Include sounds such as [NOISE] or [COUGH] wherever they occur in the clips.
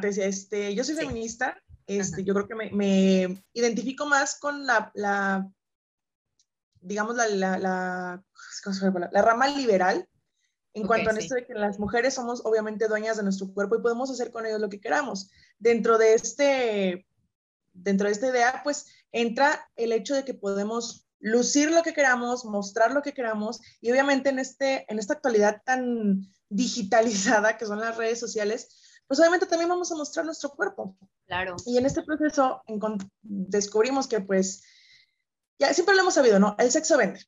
decía, este, yo soy feminista, este, yo creo que me, me, identifico más con la, la digamos, la, la, la, la, rama liberal, en cuanto a esto de que las mujeres somos obviamente dueñas de nuestro cuerpo y podemos hacer con ellos lo que queramos. Dentro de este, dentro de esta idea, pues entra el hecho de que podemos lucir lo que queramos, mostrar lo que queramos y obviamente en, este, en esta actualidad tan digitalizada que son las redes sociales, pues obviamente también vamos a mostrar nuestro cuerpo. Claro. Y en este proceso descubrimos que pues, ya siempre lo hemos sabido, ¿no? El sexo vende.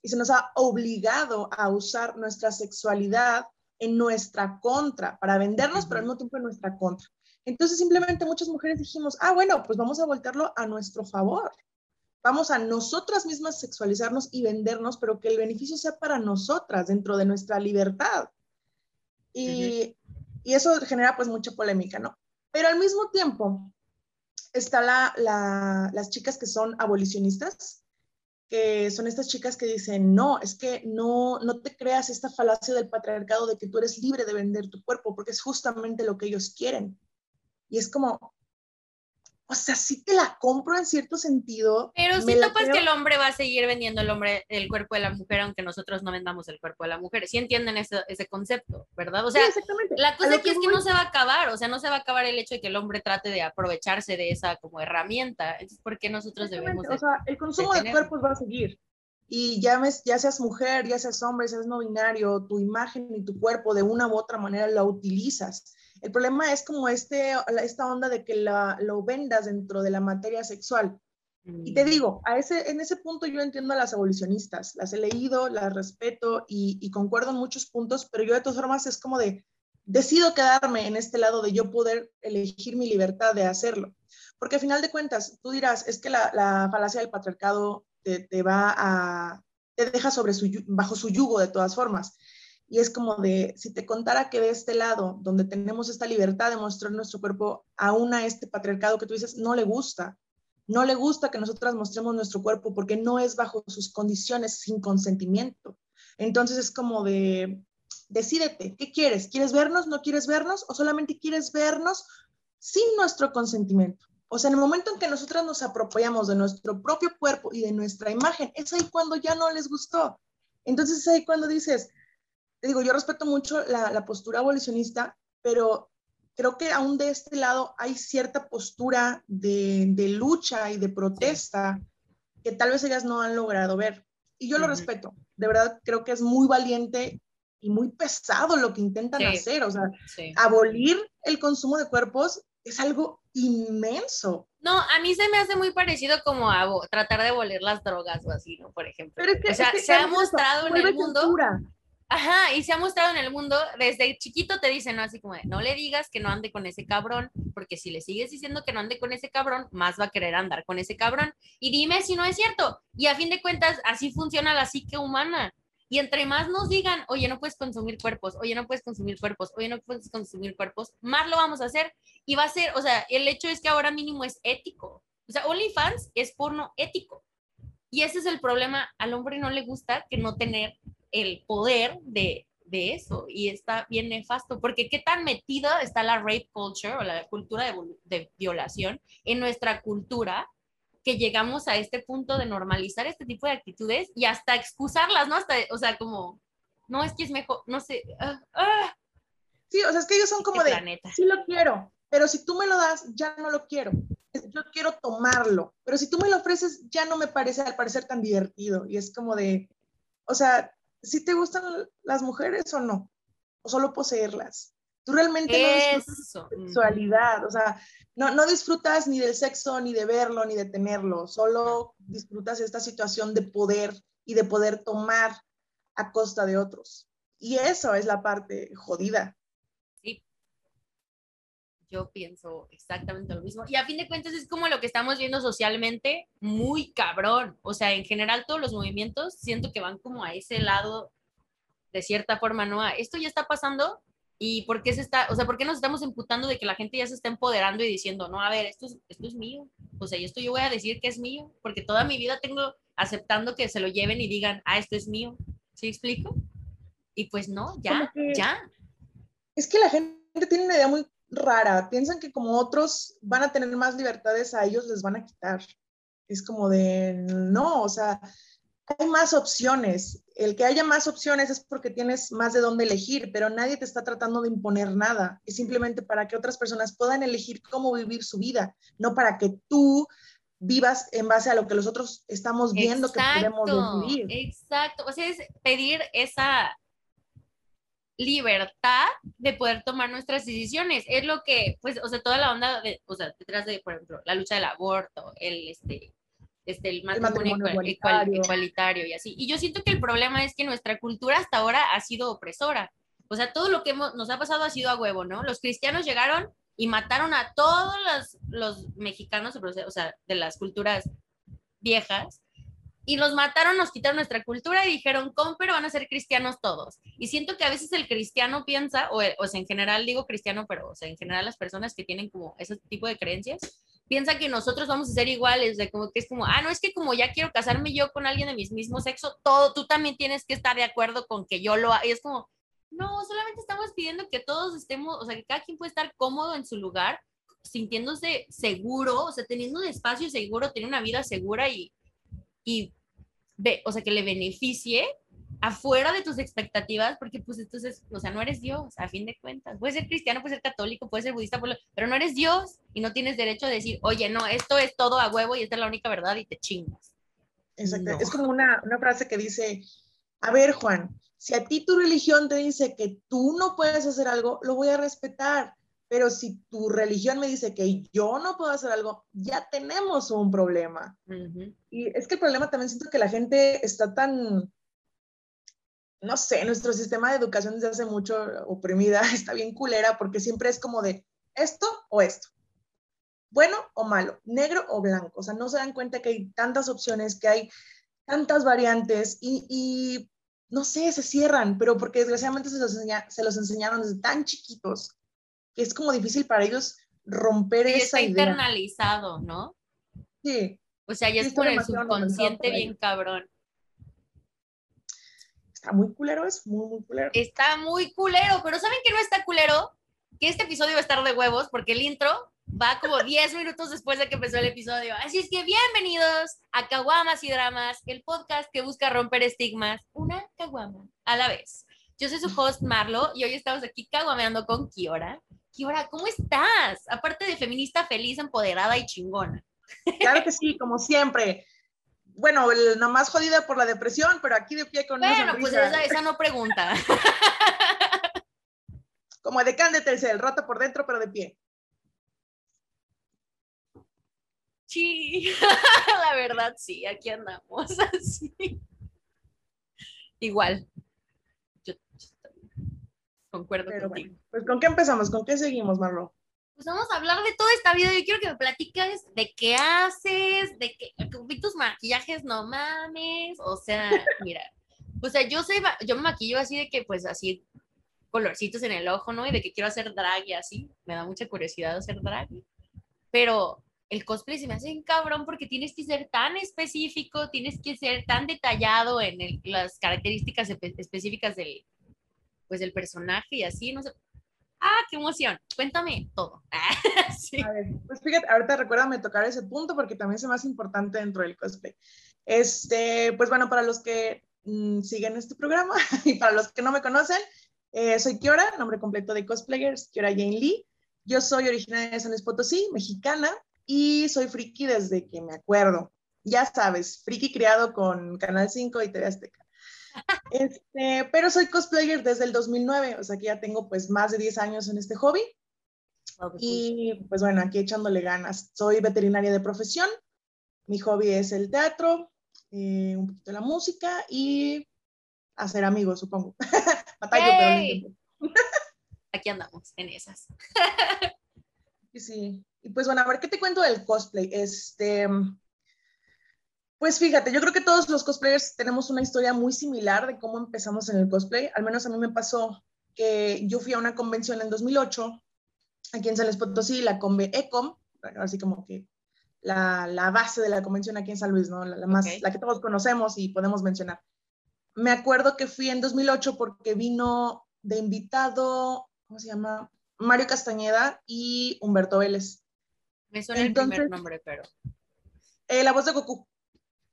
Y se nos ha obligado a usar nuestra sexualidad en nuestra contra, para vendernos, pero al mismo tiempo en nuestra contra. Entonces simplemente muchas mujeres dijimos, ah, bueno, pues vamos a voltearlo a nuestro favor. Vamos a nosotras mismas sexualizarnos y vendernos, pero que el beneficio sea para nosotras, dentro de nuestra libertad. Y, y eso genera pues mucha polémica, ¿no? Pero al mismo tiempo está la, la, las chicas que son abolicionistas, que son estas chicas que dicen, no, es que no, no te creas esta falacia del patriarcado de que tú eres libre de vender tu cuerpo, porque es justamente lo que ellos quieren. Y es como, o sea, sí te la compro en cierto sentido. Pero si topas que el hombre va a seguir vendiendo el hombre el cuerpo de la mujer, aunque nosotros no vendamos el cuerpo de la mujer. Sí entienden ese, ese concepto, ¿verdad? O sea, la cosa aquí es que no se va a acabar, o sea, no se va a acabar el hecho de que el hombre trate de aprovecharse de esa como herramienta. Entonces, ¿por qué nosotros debemos? o sea, el consumo de, de cuerpos va a seguir. Y ya, ves, ya seas mujer, ya seas hombre, seas no binario, tu imagen y tu cuerpo de una u otra manera la utilizas el problema es como este, esta onda de que lo vendas dentro de la materia sexual. Y te mm. digo, a ese, en ese punto yo entiendo a las abolicionistas, las he leído, las respeto y, concuerdo en muchos puntos, pero yo de todas formas es como de, decido quedarme en este lado de yo poder elegir mi libertad de hacerlo. Porque al final de cuentas, tú dirás, es que la, falacia del patriarcado te, va a, te deja sobre su, bajo su yugo de todas formas. Y es como de, si te contara que de este lado, donde tenemos esta libertad de mostrar nuestro cuerpo, aún a este patriarcado que tú dices, no le gusta. No le gusta que nosotras mostremos nuestro cuerpo porque no es bajo sus condiciones sin consentimiento. Entonces es como de, decídete, ¿qué quieres? ¿Quieres vernos? ¿No quieres vernos? ¿O solamente quieres vernos sin nuestro consentimiento? O sea, en el momento en que nosotras nos apropiamos de nuestro propio cuerpo y de nuestra imagen, es ahí cuando ya no les gustó. Entonces es ahí cuando dices, digo, yo respeto mucho la, postura abolicionista, pero creo que aún de este lado hay cierta postura de, lucha y de protesta que tal vez ellas no han logrado ver. Y yo lo respeto. De verdad, creo que es muy valiente y muy pesado lo que intentan hacer. O sea, abolir el consumo de cuerpos es algo inmenso. No, a mí se me hace muy parecido como a tratar de abolir las drogas o así, ¿no? Por ejemplo. o sea, se ha mostrado en el mundo. Ajá, y se ha mostrado en el mundo, desde chiquito te dicen, ¿no? Así como, no le digas que no ande con ese cabrón, porque si le sigues diciendo que no ande con ese cabrón, más va a querer andar con ese cabrón. Y dime si no es cierto. Y a fin de cuentas, así funciona la psique humana. Y entre más nos digan, oye, no puedes consumir cuerpos, oye, no puedes consumir cuerpos, oye, no puedes consumir cuerpos, más lo vamos a hacer. Y va a ser, o sea, el hecho es que ahora mínimo es ético. O sea, OnlyFans es porno ético. Y ese es el problema. Al hombre no le gusta que no tener el poder de, eso y está bien nefasto, porque qué tan metida está la rape culture o la cultura de, violación en nuestra cultura que llegamos a este punto de normalizar este tipo de actitudes y hasta excusarlas, ¿no? Hasta, o sea, como, no, es que es mejor, no sé. Ah, ah. Sí, o sea, es que ellos son como de, sí lo quiero, pero si tú me lo das, ya no lo quiero. Yo quiero tomarlo, pero si tú me lo ofreces, ya no me parece, al parecer, tan divertido. Y es como de, o sea, si te gustan las mujeres o no, o solo poseerlas. Tú realmente no disfrutas de sexualidad, o sea, no, no disfrutas ni del sexo, ni de verlo, ni de tenerlo, solo disfrutas esta situación de poder y de poder tomar a costa de otros. Y eso es la parte jodida yo pienso exactamente lo mismo. Y a fin de cuentas es como lo que estamos viendo socialmente, muy cabrón. O sea, en general todos los movimientos siento que van como a ese lado, de cierta forma, ¿no? esto ya está pasando y por qué se está, o sea, por qué nos estamos imputando de que la gente ya se está empoderando y diciendo, no, a ver, esto es, esto es mío. O sea, esto yo voy a decir que es mío, porque toda mi vida tengo aceptando que se lo lleven y digan, ah, esto es mío. ¿Sí explico? Y pues no, ya, ya. Es que la gente tiene una idea muy rara. Piensan que como otros van a tener más libertades, a ellos les van a quitar. Es como de, no, o sea, hay más opciones. El que haya más opciones es porque tienes más de dónde elegir, pero nadie te está tratando de imponer nada. Es simplemente para que otras personas puedan elegir cómo vivir su vida, no para que tú vivas en base a lo que los otros estamos viendo que podemos vivir. Exacto, o sea, es pedir esa libertad de poder tomar nuestras decisiones. Es lo que, pues, o sea, toda la onda, de, o sea, detrás de, por ejemplo, la lucha del aborto, el, este, este, el matrimonio, igualitario. y así. Y yo siento que el problema es que nuestra cultura hasta ahora ha sido opresora. O sea, todo lo que nos ha pasado ha sido a huevo, ¿no? Los cristianos llegaron y mataron a todos los, los mexicanos, o sea, de las culturas viejas, y los mataron, nos quitaron nuestra cultura y dijeron, ¿cómo pero van a ser cristianos todos? Y siento que a veces el cristiano piensa, o, o sea, en general digo cristiano, pero o sea, en general las personas que tienen como ese tipo de creencias, piensa que nosotros vamos a ser iguales, de como que es como, ah, no es que como ya quiero casarme yo con alguien de mi mismo sexo, todo, tú también tienes que estar de acuerdo con que yo lo haga. Y es como, no, solamente estamos pidiendo que todos estemos, o sea, que cada quien puede estar cómodo en su lugar, sintiéndose seguro, o sea, teniendo un espacio seguro, tener una vida segura y, y ve, o sea, que le beneficie afuera de tus expectativas, porque pues entonces, o sea, no eres Dios, a fin de cuentas. Puedes ser cristiano, puedes ser católico, puedes ser budista, pero no eres Dios y no tienes derecho a decir, oye, no, esto es todo a huevo y esta es la única verdad y te chingas. Exacto. Es como una, una frase que dice, a ver, Juan, si a ti tu religión te dice que tú no puedes hacer algo, lo voy a respetar. Pero si tu religión me dice que yo no puedo hacer algo, ya tenemos un problema. Y es que el problema también siento que la gente está tan, no sé, nuestro sistema de educación desde hace mucho oprimida, [LAUGHS] está bien culera porque siempre es como de esto o esto. Bueno o malo, negro o blanco. O sea, no se dan cuenta que hay tantas opciones, que hay tantas variantes y, no sé, se cierran, pero porque desgraciadamente se los, se los enseñaron desde tan chiquitos es como difícil para ellos romper esa está internalizado, ¿no? Sí. O sea, ya es por el subconsciente bien cabrón. Está muy culero es muy, muy culero. Está muy culero, pero ¿saben que no está culero? Que este episodio va a estar de huevos porque el intro va como [LAUGHS] 10 minutos después de que empezó el episodio. Así es que bienvenidos a Caguamas y Dramas, el podcast que busca romper estigmas, una caguama a la vez. Yo soy su [LAUGHS] host Marlo y hoy estamos aquí caguameando con Kiora. Kiora, ¿cómo estás? Aparte de feminista feliz, empoderada y chingona. Claro que sí, como siempre. Bueno, el, nomás jodida por la depresión, pero aquí de pie con Bueno, pues esa, esa, no pregunta. [LAUGHS] Como de Can de el rato por dentro, pero de pie. Sí, [LAUGHS] la verdad sí, aquí andamos [LAUGHS] así. Igual, Concuerdo contigo. pues ¿con qué empezamos? ¿Con qué seguimos, Marlo? Pues vamos a hablar de toda esta vida. Yo quiero que me platiques de qué haces, de qué, tus maquillajes, no mames. O sea, [LAUGHS] mira, o sea, yo sé, yo me maquillo así de que, pues así, colorcitos en el ojo, ¿no? Y de que quiero hacer drag y así. Me da mucha curiosidad hacer drag. Pero el cosplay se me hace un cabrón porque tienes que ser tan específico, tienes que ser tan detallado en las características específicas del, pues el personaje y así, no sé. Ah, qué emoción. Cuéntame todo. [LAUGHS] A ver, pues fíjate, ahorita recuérdame tocar ese punto porque también es más importante dentro del cosplay. Este, pues bueno, para los que mm, siguen este programa [LAUGHS] y para los que no me conocen, eh, soy Kiora, nombre completo de cosplayers, Kiora Jane Lee. Yo soy originaria de San Luis Potosí, mexicana, y soy friki desde que me acuerdo. Ya sabes, friki criado con Canal 5 y TV Azteca. Este, pero soy cosplayer desde el 2009, o sea que ya tengo pues más de 10 años en este hobby. Oh, y pues bueno, aquí echándole ganas. Soy veterinaria de profesión. Mi hobby es el teatro, eh, un poquito la música y hacer amigos, supongo. [LAUGHS] [LAUGHS] Aquí andamos en esas. sí. Y pues bueno, a ver, ¿qué te cuento del cosplay? Este, pues fíjate, yo creo que todos los cosplayers tenemos una historia muy similar de cómo empezamos en el cosplay. Al menos a mí me pasó que yo fui a una convención en 2008 aquí en San Luis Potosí, la Conve Ecom, así como que la, la, base de la convención aquí en San Luis, ¿no? La, más, la que todos conocemos y podemos mencionar. Me acuerdo que fui en 2008 porque vino de invitado, ¿cómo se llama? Mario Castañeda y Humberto Vélez. Me suena el primer nombre, pero. Eh, la voz de Goku.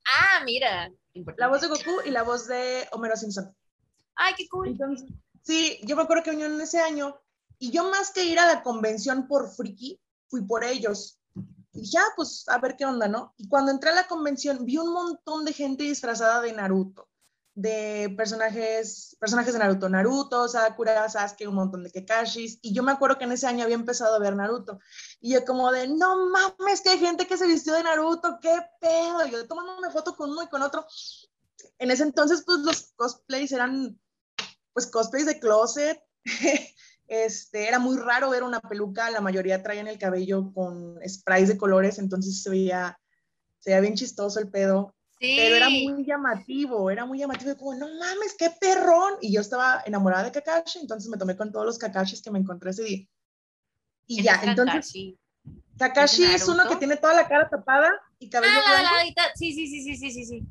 Ah, mira. La voz de Goku y la voz de Homero Simpson. Ay, qué cool. sí, yo me acuerdo que vinieron ese año y yo más que ir a la convención por friki, fui por ellos. Y dije, ah, pues a ver qué onda, ¿no? Y cuando entré a la convención vi un montón de gente disfrazada de Naruto, de personajes, personajes de Naruto, Naruto, Sakura, Sasuke, un montón de Kekashis. Y yo me acuerdo que en ese año había empezado a ver Naruto. Y yo como de, no mames, que hay gente que se vistió de Naruto, qué pedo. Y yo tomándome foto con uno y con otro. En ese entonces, pues los cosplays eran, pues cosplays de closet. [LAUGHS] Este, era muy raro ver una peluca, la mayoría traían el cabello con sprays de colores, entonces se veía, se veía bien chistoso el pedo. Pero era muy llamativo, era muy llamativo, como, no mames, qué perrón. Y yo estaba enamorada de Kakashi, entonces me tomé con todos los Kakashis que me encontré ese día. Y ya, entonces. Kakashi, es, uno que tiene toda la cara tapada y cabello ah, sí, sí, sí, sí, sí, sí, sí.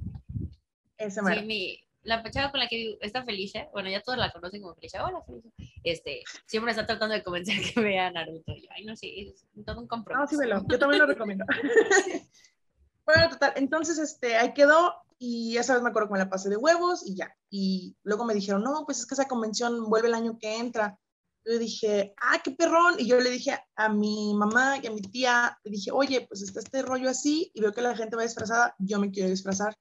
Ese sí, mi, la chava con la que está Felicia, bueno, ya todos la conocen como Felicia, hola Felicia, este, siempre está tratando de convencer [LAUGHS] que vea Naruto. ay, no sé, es todo un compromiso. No, sí, velo, yo también lo recomiendo. [LAUGHS] bueno, total, entonces, este, ahí quedó y esa vez me acuerdo que me la pasé de huevos y ya. Y luego me dijeron, no, pues es que esa convención vuelve el año que entra. Yo dije, ah, qué perrón. Y yo le dije a mi mamá y a mi tía, le dije, oye, pues está este rollo así y veo que la gente va disfrazada, yo me quiero disfrazar.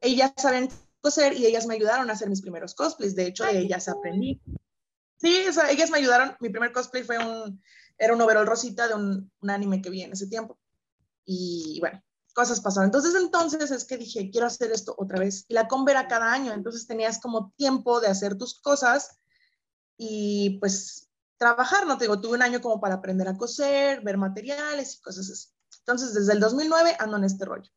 Ellas saben coser y ellas me ayudaron a hacer mis primeros cosplays. De hecho, de ellas aprendí. Sí, o sea, ellas me ayudaron. Mi primer cosplay fue un, era un overall rosita de un, un anime que vi en ese tiempo. Y bueno, cosas pasaron. Entonces, entonces es que dije, quiero hacer esto otra vez. Y la comba era cada año, entonces tenías como tiempo de hacer tus cosas y pues trabajar, ¿no? Te digo, tuve un año como para aprender a coser, ver materiales y cosas así. Entonces, desde el 2009 ando en este rollo.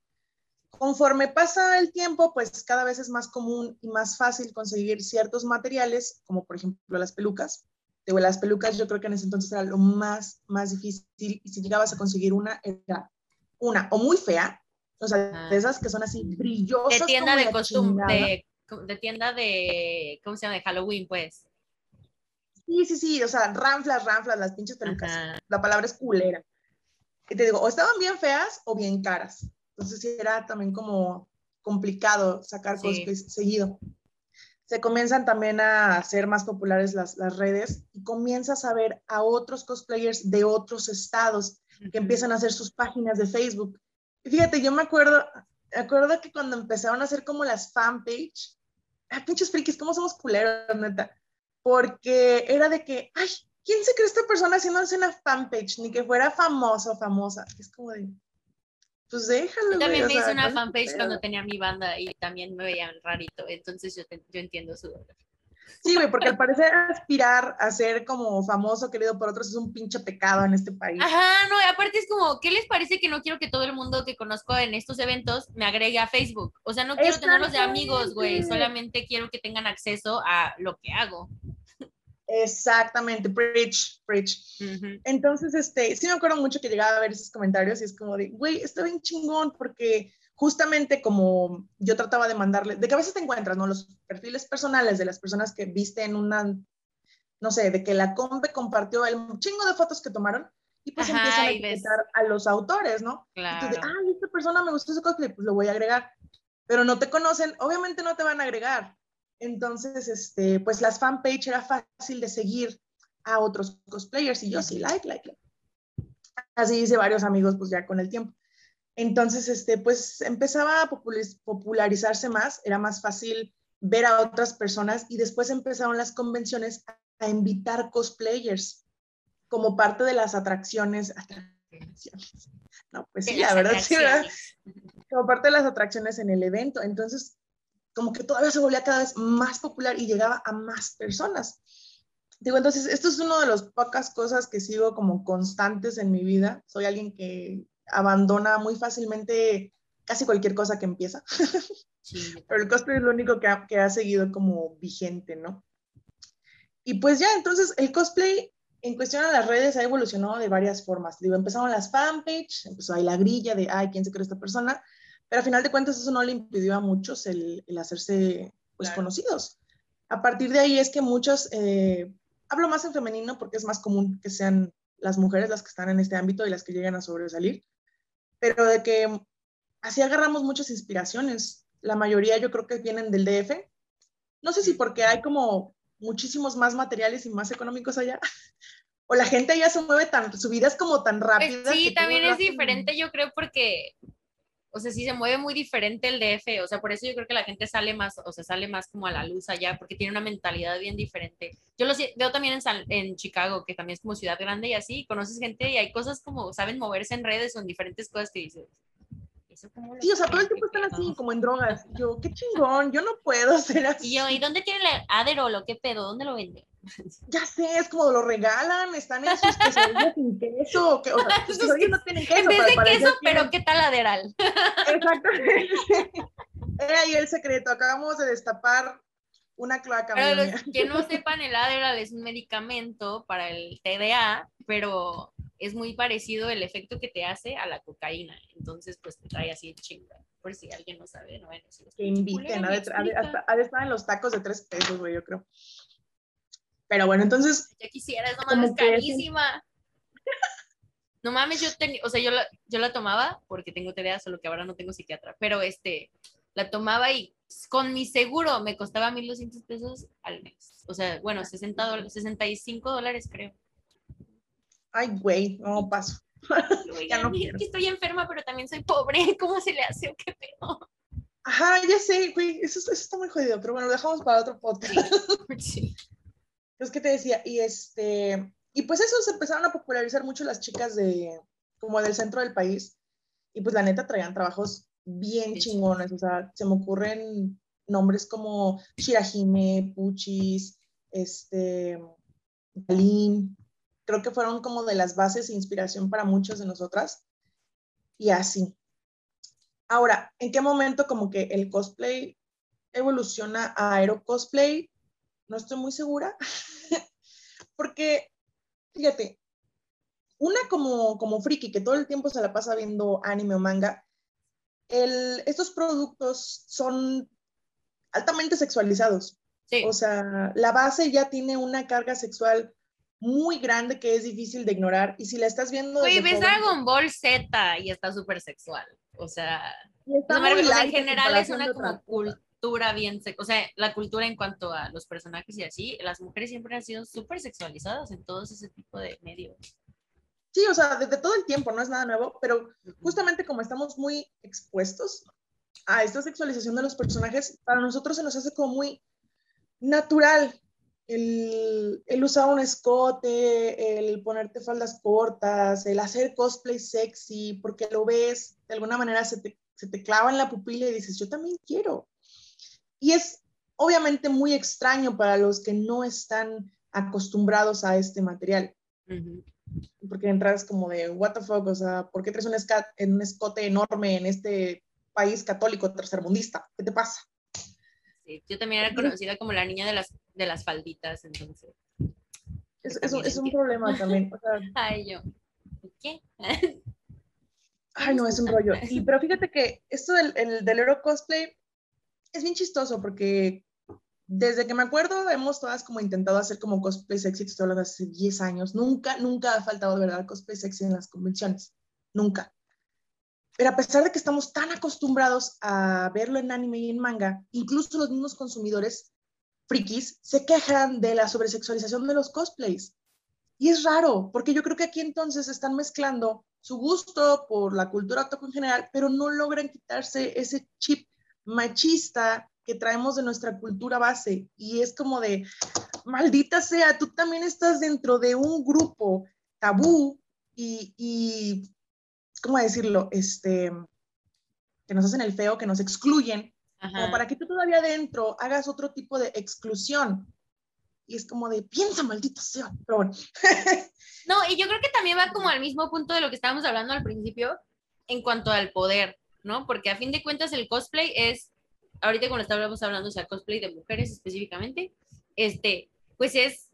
Conforme pasa el tiempo, pues cada vez es más común y más fácil conseguir ciertos materiales, como por ejemplo las pelucas. De las pelucas yo creo que en ese entonces era lo más, más difícil y si llegabas a conseguir una, era una o muy fea, o sea, ah. de esas que son así brillosas. De tienda de costumbre, de, tienda de, ¿cómo se llama? De Halloween, pues. Sí, sí, sí, o sea, ranflas, ranflas, las pinches pelucas. La palabra es culera. Y te digo, o estaban bien feas o bien caras. Entonces sí era también como complicado sacar cosplays seguido. Se comienzan también a hacer más populares las, las, redes y comienzas a ver a otros cosplayers de otros estados que empiezan a hacer sus páginas de Facebook. Y fíjate, yo me acuerdo, me acuerdo que cuando empezaron a hacer como las fanpage, ah, pinches frikis, ¿cómo somos culeros, neta? Porque era de que, ay, ¿quién se cree esta persona haciéndose una fanpage? Ni que fuera famoso o famosa. Es como de, pues déjalo. Yo también me hice una fanpage cuando tenía mi banda y también me veían rarito, entonces yo, yo entiendo su dolor. Sí, güey, porque al parecer aspirar a ser como famoso, querido por otros, es un pinche pecado en este país. Ajá, no, y aparte es como, ¿qué les parece que no quiero que todo el mundo que conozco en estos eventos me agregue a Facebook? O sea, no quiero tenerlos de amigos, güey, solamente quiero que tengan acceso a lo que hago. Exactamente, preach, preach. Entonces, este, sí me acuerdo mucho que llegaba a ver esos comentarios y es como de, güey, está bien chingón porque justamente como yo trataba de mandarle, de que a veces te encuentras, ¿no? Los perfiles personales de las personas que viste en una, no sé, de que la combe compartió el chingo de fotos que tomaron y pues empiezan a etiquetar a los autores, ¿no? Claro. Y ay, esta persona me gustó ese cosplay, pues lo voy a agregar. Pero no te conocen, obviamente no te van a agregar, entonces, este, pues las fanpage era fácil de seguir a otros cosplayers y yo sí, like, like, like. Así hice varios amigos, pues ya con el tiempo. Entonces, este, pues empezaba a popularizarse más, era más fácil ver a otras personas y después empezaron las convenciones a invitar cosplayers como parte de las atracciones. atracciones. No, pues sí, la verdad, sí, ¿verdad? Como parte de las atracciones en el evento. Entonces, como que todavía se volvía cada vez más popular y llegaba a más personas. Digo, entonces, esto es una de las pocas cosas que sigo como constantes en mi vida. Soy alguien que abandona muy fácilmente casi cualquier cosa que empieza. [LAUGHS] [LAUGHS] Pero el cosplay es lo único que ha, que ha seguido como vigente, ¿no? Y pues ya, entonces el cosplay en cuestión a las redes ha evolucionado de varias formas. Digo, empezaron las fanpage, empezó ahí la grilla de, ay, ¿quién se cree esta persona? Pero a final de cuentas eso no le impidió a muchos el, hacerse pues, conocidos. A partir de ahí es que muchos, eh, hablo más en femenino porque es más común que sean las mujeres las que están en este ámbito y las que llegan a sobresalir, pero de que así agarramos muchas inspiraciones. La mayoría yo creo que vienen del DF. No sé si porque hay como muchísimos más materiales y más económicos allá, [LAUGHS] o la gente ya se mueve tan, su vida es como tan pues rápida. sí, también es diferente, yo creo, porque, o sea, sí se mueve muy diferente el DF, o sea, por eso yo creo que la gente sale más, o sea, sale más como a la luz allá, porque tiene una mentalidad bien diferente. Yo lo veo también en, en Chicago, que también es como ciudad grande y así, conoces gente y hay cosas como, saben moverse en redes o en diferentes cosas que dices, Sí, o sea, todo el tiempo están así, como en drogas. Yo, qué chingón, yo no puedo ser así. [LAUGHS] Y yo, ¿y dónde tiene el Adderall qué pedo? ¿Dónde lo vende? [LAUGHS] Ya sé, es como lo regalan, están en sus quesadillas sin queso, que, o sea, sus [LAUGHS] quesadillas no tienen queso. En vez de queso, pero ¿qué tal Adderall? [LAUGHS] Exactamente. Era ahí el secreto, acabamos de destapar una cloaca. Para los que no sepan, el Adderall es un medicamento para el TDA, pero es muy parecido el efecto que te hace a la cocaína. Entonces, pues te trae así chinga. Por si alguien no sabe, no bueno, si Que inviten, ha de, estar en los tacos de tres pesos, güey, yo creo. Pero bueno, entonces. Ya quisiera, es nomás carísima. [LAUGHS] no mames, yo tenía, o sea, yo la, yo la tomaba porque tengo TDA, solo que ahora no tengo psiquiatra, pero este, la tomaba y con mi seguro me costaba 1.200 pesos al mes. O sea, bueno, 60 dólares, 65 dólares creo ay, güey, no paso. [LAUGHS] [LAUGHS] ya no quiero. que estoy enferma, pero también soy pobre. ¿Cómo se le hace o qué pedo? Ajá, ya sé, güey, eso, está muy jodido, pero bueno, lo dejamos para otro podcast. Sí. Es que te decía, y este, y pues eso se empezaron a popularizar mucho las chicas de, como del centro del país, y pues la neta traían trabajos bien chingones, o sea, se me ocurren nombres como Shirahime, Puchis, este, Galín, creo que fueron como de las bases e inspiración para muchos de nosotras. Y así. Ahora, ¿en qué momento como que el cosplay evoluciona a aero cosplay? No estoy muy segura. [LAUGHS] Porque, fíjate, una como, como friki que todo el tiempo se la pasa viendo anime o manga, el, estos productos son altamente sexualizados. O sea, la base ya tiene una carga sexual muy grande que es difícil de ignorar. Y si la estás viendo. Güey, ves Dragon Ball Z y está súper sexual. O sea, en general es una como cultura bien. O sea, la cultura en cuanto a los personajes y así, las mujeres siempre han sido súper sexualizadas en todos ese tipo de medios. Sí, o sea, desde todo el tiempo, no es nada nuevo, pero justamente como estamos muy expuestos a esta sexualización de los personajes, para nosotros se nos hace como muy natural el, usar un escote, el ponerte faldas cortas, el hacer cosplay sexy, porque lo ves, de alguna manera se te, se te clava en la pupila y dices, yo también quiero. Y es obviamente muy extraño para los que no están acostumbrados a este material. Porque entras como de, what the fuck, o sea, ¿por qué traes un, un escote enorme en este país católico tercermundista? ¿Qué te pasa? yo también era conocida como la niña de las, de las falditas, entonces. Es, es, un, problema también. [LAUGHS] Ay, yo. ¿Qué? [LAUGHS] Ay, no, es un rollo. Y, pero fíjate que esto del, el, del Euro Cosplay es bien chistoso porque desde que me acuerdo hemos todas como intentado hacer como cosplay sexy, estoy hablando hace 10 años. Nunca, nunca ha faltado de verdad cosplay sexy en las convenciones. Nunca. Pero a pesar de que estamos tan acostumbrados a verlo en anime y en manga, incluso los mismos consumidores frikis se quejan de la sobresexualización de los cosplays. Y es raro, porque yo creo que aquí entonces están mezclando su gusto por la cultura otaku en general, pero no logran quitarse ese chip machista que traemos de nuestra cultura base. Y es como de, maldita sea, tú también estás dentro de un grupo tabú y, y ¿cómo decirlo? Este, que nos hacen el feo, que nos excluyen, como para que tú todavía adentro hagas otro tipo de exclusión. Y es como de, piensa, maldita sea. Pero bueno. [LAUGHS] no, y yo creo que también va como al mismo punto de lo que estábamos hablando al principio en cuanto al poder, ¿no? Porque a fin de cuentas el cosplay es, ahorita cuando estábamos hablando, o sea, cosplay de mujeres específicamente, este, pues es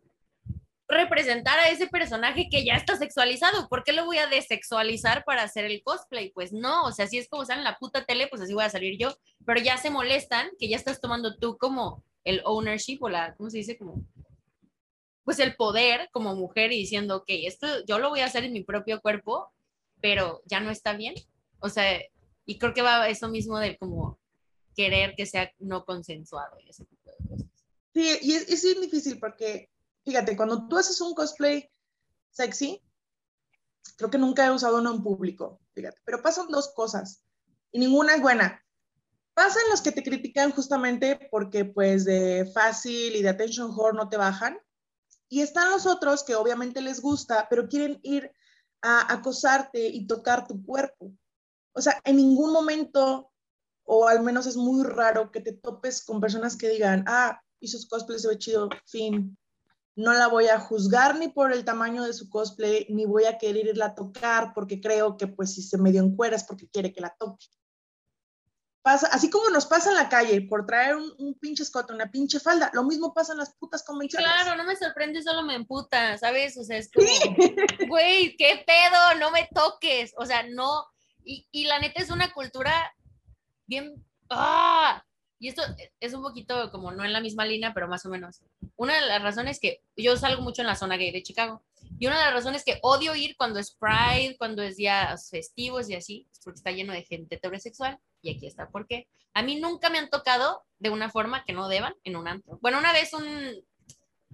representar a ese personaje que ya está sexualizado. ¿Por qué lo voy a desexualizar para hacer el cosplay? Pues no, o sea, si es como sale en la puta tele, pues así voy a salir yo. Pero ya se molestan que ya estás tomando tú como el ownership o la, ¿cómo se dice? Como... pues el poder como mujer y diciendo, ok, esto yo lo voy a hacer en mi propio cuerpo, pero ya no está bien. O sea, y creo que va eso mismo de como querer que sea no consensuado y ese tipo de cosas. Sí, y es, es difícil porque, fíjate, cuando tú haces un cosplay sexy, creo que nunca he usado uno en público, fíjate, pero pasan dos cosas y ninguna es buena. Pasan los que te critican justamente porque pues de fácil y de attention whore no te bajan. Y están los otros que obviamente les gusta, pero quieren ir a acosarte y tocar tu cuerpo. O sea, en ningún momento, o al menos es muy raro que te topes con personas que digan, ah, hizo su cosplay, se ve chido, fin. No la voy a juzgar ni por el tamaño de su cosplay, ni voy a querer irla a tocar porque creo que pues si se medio encuera es porque quiere que la toque. Pasa, así como nos pasa en la calle por traer un, pinche escote, una pinche falda, lo mismo pasa en las putas convenciones. Claro, no me sorprende, solo me emputa, ¿sabes? O sea, es como, güey, ¿qué pedo? No me toques. O sea, no. Y, y la neta es una cultura bien. ¡Ah! y esto es un poquito como no en la misma línea, pero más o menos. Una de las razones que yo salgo mucho en la zona gay de Chicago, y una de las razones que odio ir cuando es Pride, cuando es días festivos y así, es porque está lleno de gente heterosexual, y aquí está por qué. A mí nunca me han tocado de una forma que no deban en un antro. Bueno, una vez un,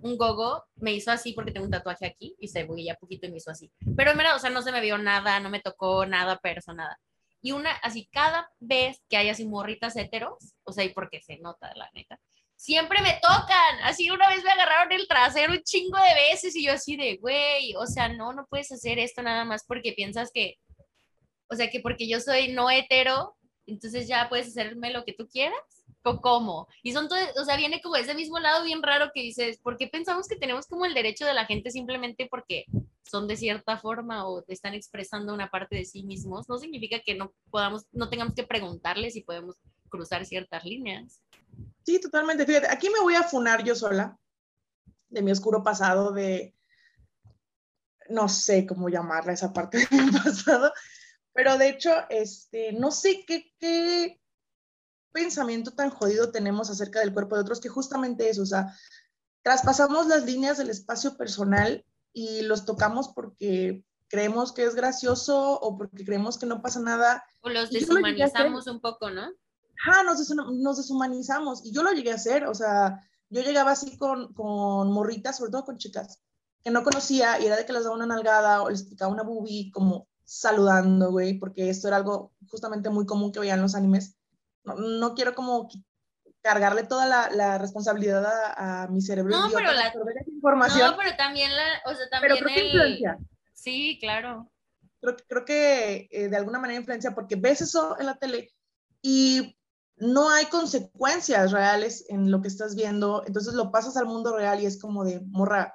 un gogo me hizo así porque tengo un tatuaje aquí y se ya poquito y me hizo así. Pero en verdad, o sea, no se me vio nada, no me tocó nada, pero nada. Y una, así cada vez que hay así morritas heteros, o sea, y porque se nota, la neta, siempre me tocan. Así una vez me agarraron el trasero un chingo de veces y yo así de, güey, o sea, no, no puedes hacer esto nada más porque piensas que, o sea, que porque yo soy no hetero, entonces ya puedes hacerme lo que tú quieras. ¿Cómo? Y son todo, o sea, viene como ese mismo lado bien raro que dices, ¿por qué pensamos que tenemos como el derecho de la gente simplemente porque son de cierta forma o están expresando una parte de sí mismos? No significa que no podamos, no tengamos que preguntarles si podemos cruzar ciertas líneas. Sí, totalmente. Fíjate, aquí me voy a funar yo sola de mi oscuro pasado, de no sé cómo llamarla esa parte de mi [LAUGHS] pasado, pero de hecho, este, no sé qué, qué pensamiento tan jodido tenemos acerca del cuerpo de otros que justamente eso, o sea, traspasamos las líneas del espacio personal y los tocamos porque creemos que es gracioso o porque creemos que no pasa nada. O los deshumanizamos un poco, ¿no? Ah, nos, nos, deshumanizamos. Y yo lo llegué a hacer, o sea, yo llegaba así con, con morritas, sobre todo con chicas, que no conocía y era de que les daba una nalgada o les picaba una boobie como saludando, güey, porque esto era algo justamente muy común que veían los animes no, quiero como cargarle toda la, responsabilidad a, mi cerebro. No, pero la información. No, pero también la, o sea, también pero creo influencia. Sí, claro. Creo, creo que eh, de alguna manera influencia porque ves eso en la tele y no hay consecuencias reales en lo que estás viendo, entonces lo pasas al mundo real y es como de, morra,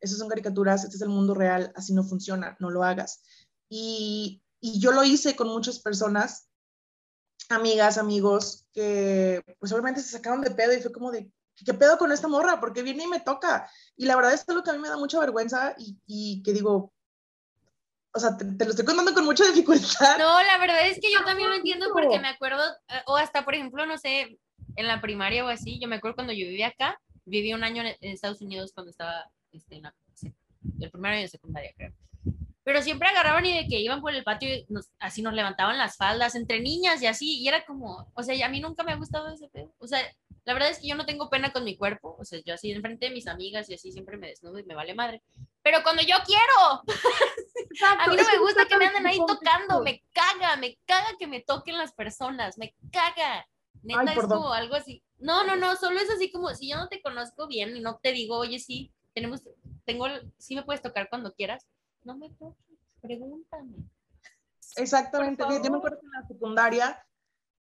esas son caricaturas, este es el mundo real, así no funciona, no lo hagas. Y, y yo lo hice con muchas personas amigas, amigos, que pues obviamente se sacaron de pedo y fue como de, ¿qué pedo con esta morra? Porque viene y me toca. Y la verdad es lo que a mí me da mucha vergüenza y, y que digo, o sea, te, lo estoy contando con mucha [LAUGHS] dificultad. No, la verdad es que yo también lo entiendo porque me acuerdo, eh, o hasta por ejemplo, no sé, en la primaria o así, yo me acuerdo cuando yo vivía acá, viví un año en, Estados Unidos cuando estaba este, en la, el primer año de secundaria, creo pero siempre agarraban y de que iban por el patio y así nos levantaban las faldas entre niñas y así, y era como, o sea, a mí nunca me ha gustado ese pedo, o sea, la verdad es que yo no tengo pena con mi cuerpo, o sea, yo así enfrente de mis amigas y así siempre me desnudo y me vale madre, pero cuando yo quiero, a mí no me gusta que me anden ahí tocando, me caga, me caga que me toquen las personas, me caga, neta es como algo así, no, no, no, solo es así como, si yo no te conozco bien y no te digo, oye, sí, tenemos, tengo, sí me puedes tocar cuando quieras, no me toques, pregúntame. Exactamente, yo me acuerdo que en la secundaria,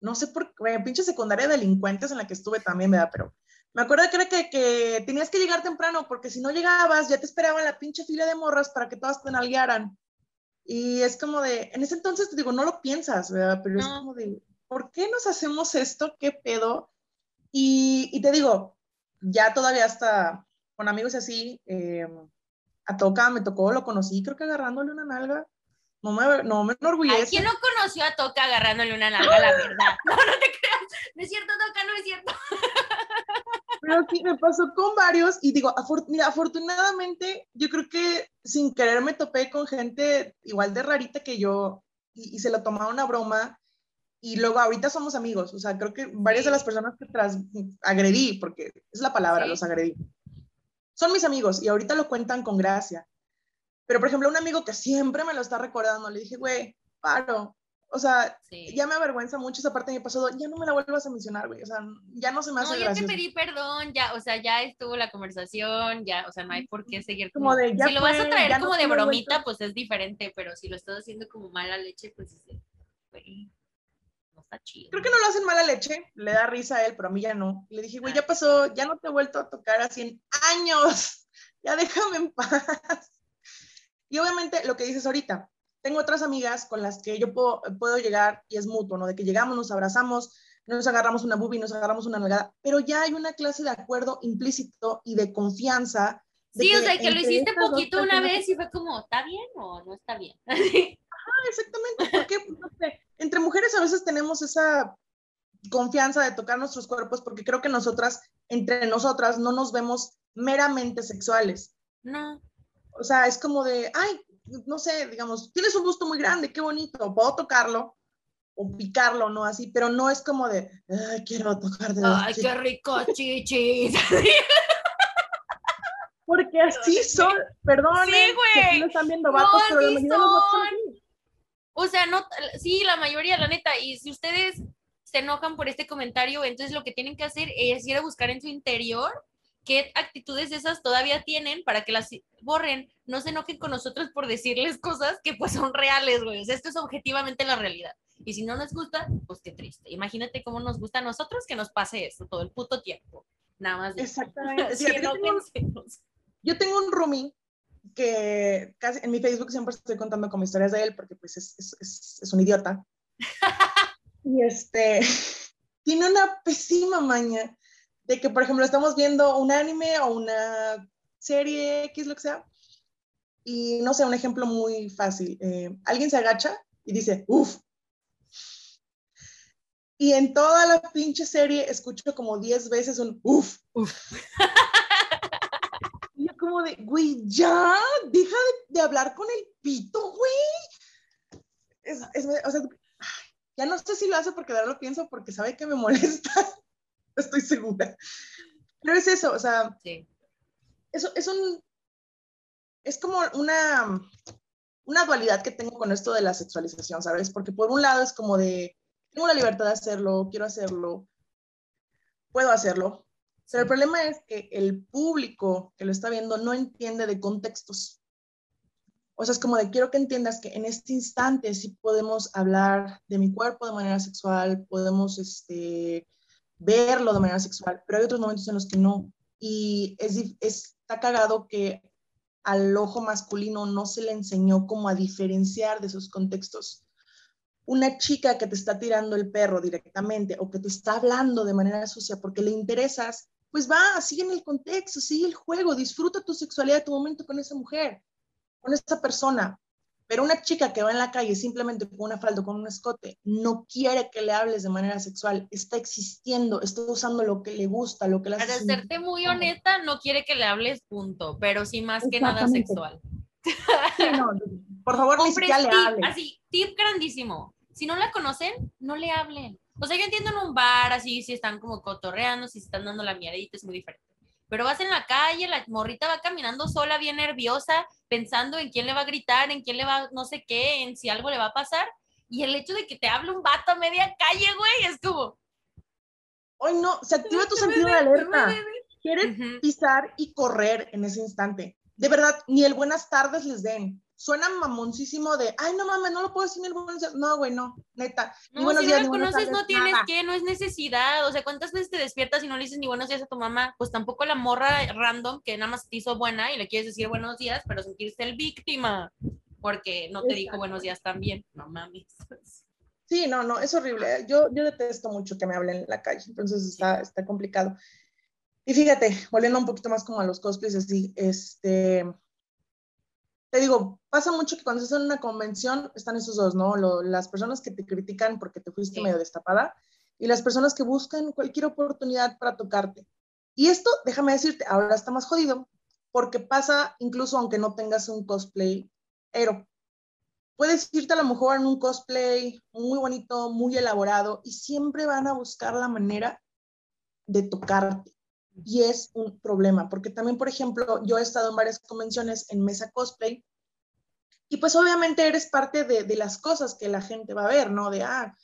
no sé por qué, pinche secundaria de delincuentes en la que estuve también, ¿verdad? Pero me acuerdo que, que, que tenías que llegar temprano porque si no llegabas ya te esperaban la pinche fila de morras para que todas te nalguearan. Y es como de, en ese entonces te digo, no lo piensas, ¿verdad? Pero es como de, ¿por qué nos hacemos esto? ¿Qué pedo? Y, y te digo, ya todavía hasta con amigos así, eh, a Toca me tocó, lo conocí, creo que agarrándole una nalga. No me, no me enorgullece. ¿Quién no conoció a Toca agarrándole una nalga, la verdad? No, no te creas. No es cierto, Toca, no es cierto. Pero sí, me pasó con varios y digo, mira, afortunadamente yo creo que sin querer me topé con gente igual de rarita que yo y, se lo tomaba una broma y luego ahorita somos amigos, o sea, creo que varias de las personas que tras agredí, porque es la palabra, los agredí, son mis amigos y ahorita lo cuentan con gracia. Pero, por ejemplo, un amigo que siempre me lo está recordando, le dije, güey, paro, o sea, ya me avergüenza mucho esa parte de mi pasado, ya no me la vuelvas a mencionar, güey, o sea, ya no se me hace No, ya te pedí perdón, ya, o sea, ya estuvo la conversación, ya, o sea, no hay por qué seguir como, de, si lo vas a traer como de bromita, pues es diferente, pero si lo estás haciendo como mala leche, pues güey, no está chido. Creo que no lo hacen mala leche, le da risa a él, pero a mí ya no. Le dije, güey, ya pasó, ya no te he vuelto a tocar así en años, [LAUGHS] ya déjame en paz. Y obviamente lo que dices ahorita, tengo otras amigas con las que yo puedo, puedo llegar y es mutuo, ¿no? De que llegamos, nos abrazamos, nos agarramos una bubi, nos agarramos una nalgada, pero ya hay una clase de acuerdo implícito y de confianza. sí, o sea, que lo hiciste poquito una vez y fue como, ¿está bien o no está bien? [LAUGHS] [LAUGHS] Ajá, exactamente, porque entre mujeres a veces tenemos esa confianza de tocar nuestros cuerpos porque creo que nosotras, entre nosotras, no nos vemos meramente sexuales. No. O sea, es como de, ay, no sé, digamos, tienes un gusto muy grande, qué bonito, puedo tocarlo o picarlo, ¿no? Así, pero no es como de, ay, quiero tocar de Ay, qué rico [LAUGHS] chichis. Porque así son, perdón, sí, güey. no están viendo vatos, pero la mayoría de los son O sea, no, sí, la mayoría, la neta, y si ustedes se enojan por este comentario, entonces lo que tienen que hacer es ir a buscar en su interior qué actitudes esas todavía tienen para que las borren, no se enojen con nosotros por decirles cosas que pues son reales, güey. O sea, esto es objetivamente la realidad. Y si no nos gusta, pues qué triste. Imagínate cómo nos gusta a nosotros que nos pase esto todo el puto tiempo. Nada más. Exactamente. yo, tengo un, roomie que casi en mi Facebook siempre estoy contando como historias de él porque pues es, es, es un idiota. [LAUGHS] y este, [LAUGHS] tiene una pésima maña de que, por ejemplo, estamos viendo un anime o una serie, X, lo que sea, y no sé, un ejemplo muy fácil. Eh, alguien se agacha y dice, uff. Y en toda la pinche serie escucho como 10 veces un uff. Uf. [LAUGHS] como de, güey, ya, deja de, hablar con el pito, güey. Es, o sea, ya no sé si lo hace porque ahora lo pienso porque sabe que me molesta. [LAUGHS] estoy segura. Pero es eso, o sea, eso es un, es como una, una dualidad que tengo con esto de la sexualización, ¿sabes? Porque por un lado es como de, tengo la libertad de hacerlo, quiero hacerlo, puedo hacerlo, pero el problema es que el público que lo está viendo no entiende de contextos. O sea, es como de, quiero que entiendas que en este instante sí podemos hablar de mi cuerpo de manera sexual, podemos, este, verlo de manera sexual, pero hay otros momentos en los que no. Y es, está cagado que al ojo masculino no se le enseñó cómo a diferenciar de esos contextos. Una chica que te está tirando el perro directamente o que te está hablando de manera sucia porque le interesas, pues va, sigue en el contexto, sigue el juego, disfruta tu sexualidad, tu momento con esa mujer, con esa persona. Pero una chica que va en la calle simplemente con una falda, con un escote, no quiere que le hables de manera sexual, está existiendo, está usando lo que le gusta, lo que le hace. Para serte muy honesta, no quiere que le hables, punto, pero sí más que nada sexual. [LAUGHS] por favor, ni siquiera le hable. Así, tip grandísimo. Si no la conocen, no le hablen. O sea, yo entiendo en un bar, así, si están como cotorreando, si están dando la miadita, es muy diferente pero vas en la calle, la morrita va caminando sola, bien nerviosa, pensando en quién le va a gritar, en quién le va, no sé qué, en si algo le va a pasar. Y el hecho de que te hable un vato a media calle, güey, es como. Hoy no, se activa tu sentido de alerta. Quieres pisar y correr en ese instante. De verdad, ni el buenas tardes les den suena mamoncísimo de, ay, no mames, no lo puedo decir ni el buenos días. No, güey, no, neta. No, buenos si días, no conoces, no tienes que, no es necesidad. O sea, ¿cuántas veces te despiertas y no le dices ni buenos días a tu mamá? Pues tampoco la morra random que nada más te hizo buena y le quieres decir buenos días, pero sentirse el víctima porque no te dijo buenos días también. No mames. Sí, no, no, es horrible. Yo, yo detesto mucho que me hablen en la calle, entonces está, está complicado. Y fíjate, volviendo un poquito más como a los cosplays, así, este, te digo, pasa mucho que cuando estás en una convención están esos dos, ¿no? las personas que te critican porque te fuiste medio destapada y las personas que buscan cualquier oportunidad para tocarte. Y esto, déjame decirte, ahora está más jodido, porque pasa incluso aunque no tengas un cosplay pero Puedes irte a lo mejor en un cosplay muy bonito, muy elaborado, y siempre van a buscar la manera de tocarte. Y es un problema, porque también, por ejemplo, yo he estado en varias convenciones en mesa cosplay, y pues obviamente eres parte de, de las cosas que la gente va a ver, ¿no? De, ah,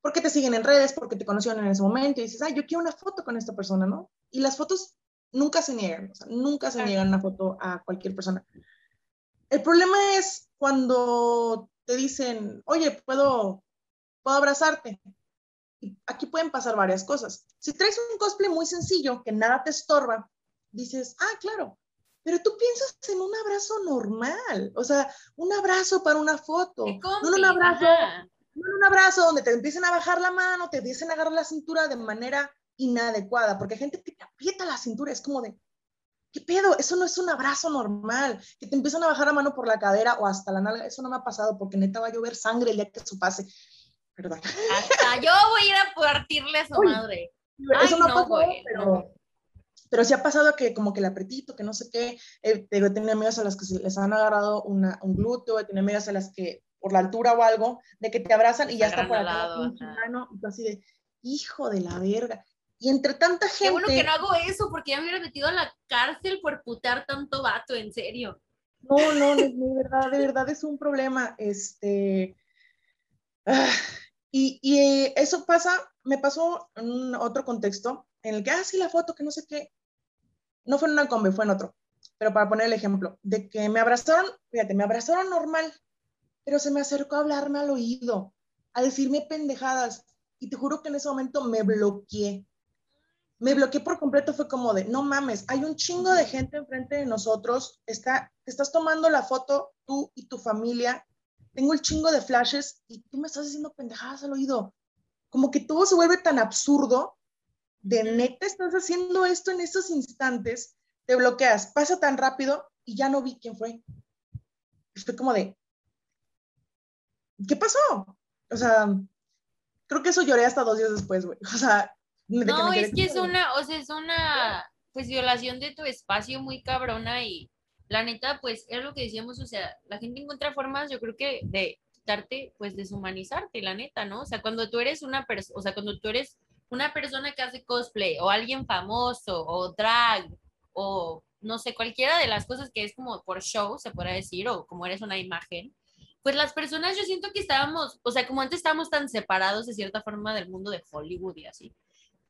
porque te siguen en redes, porque te conocieron en ese momento, y dices, ah, yo quiero una foto con esta persona, ¿no? Y las fotos nunca se niegan, o sea, nunca se niegan una foto a cualquier persona. El problema es cuando te dicen, oye, puedo, puedo abrazarte. Aquí pueden pasar varias cosas. Si traes un cosplay muy sencillo, que nada te estorba, dices, ah, claro, pero tú piensas en un abrazo normal, o sea, un abrazo para una foto, no un abrazo, no un abrazo donde te empiecen a bajar la mano, te empiecen a agarrar la cintura de manera inadecuada, porque hay gente que te aprieta la cintura, es como de, ¿qué pedo? Eso no es un abrazo normal, que te empiezan a bajar la mano por la cadera o hasta la nalga, eso no me ha pasado porque neta va a llover sangre el día que eso pase. Hasta yo voy a ir a partirle a su madre. Eso no, ha pasado, pero, pero sí ha pasado que como que el apretito, que no sé qué, eh, he tenido amigas a las que se les han agarrado una, un glúteo, he tenido amigas a las que por la altura o algo, de que te abrazan y ya está por acá mano, y tú así de, hijo de la verga. Y entre tanta gente. Qué bueno que no hago eso, porque ya me hubiera metido a la cárcel por putear tanto vato, en serio. No, no, de verdad, de verdad es un problema. Este. Ah, y, eso pasa, me pasó en otro contexto, en el que, ah, la foto, que no sé qué. No fue en una combi, fue en otro. Pero para poner el ejemplo, de que me abrazaron, fíjate, me abrazaron normal, pero se me acercó a hablarme al oído, a decirme pendejadas. Y te juro que en ese momento me bloqueé me bloqueé por completo, fue como de, no mames, hay un chingo de gente enfrente de nosotros, está, estás tomando la foto tú y tu familia, tengo el chingo de flashes y tú me estás diciendo pendejadas al oído. Como que todo se vuelve tan absurdo, de neta estás haciendo esto en estos instantes, te bloqueas, pasa tan rápido y ya no vi quién fue. Estoy como de, ¿qué pasó? O sea, creo que eso lloré hasta dos días después, güey. O sea, no, es que es una, o sea, es una, pues, violación de tu espacio muy cabrona y la neta, pues, es lo que decíamos, o sea, la gente encuentra formas, yo creo que de quitarte, pues, deshumanizarte, la neta, ¿no? O sea, cuando tú eres una persona, o sea, cuando tú eres una persona que hace cosplay o alguien famoso o drag o no sé, cualquiera de las cosas que es como por show, se puede decir, o como eres una imagen, pues las personas yo siento que estábamos, o sea, como antes estábamos tan separados de cierta forma del mundo de Hollywood y así,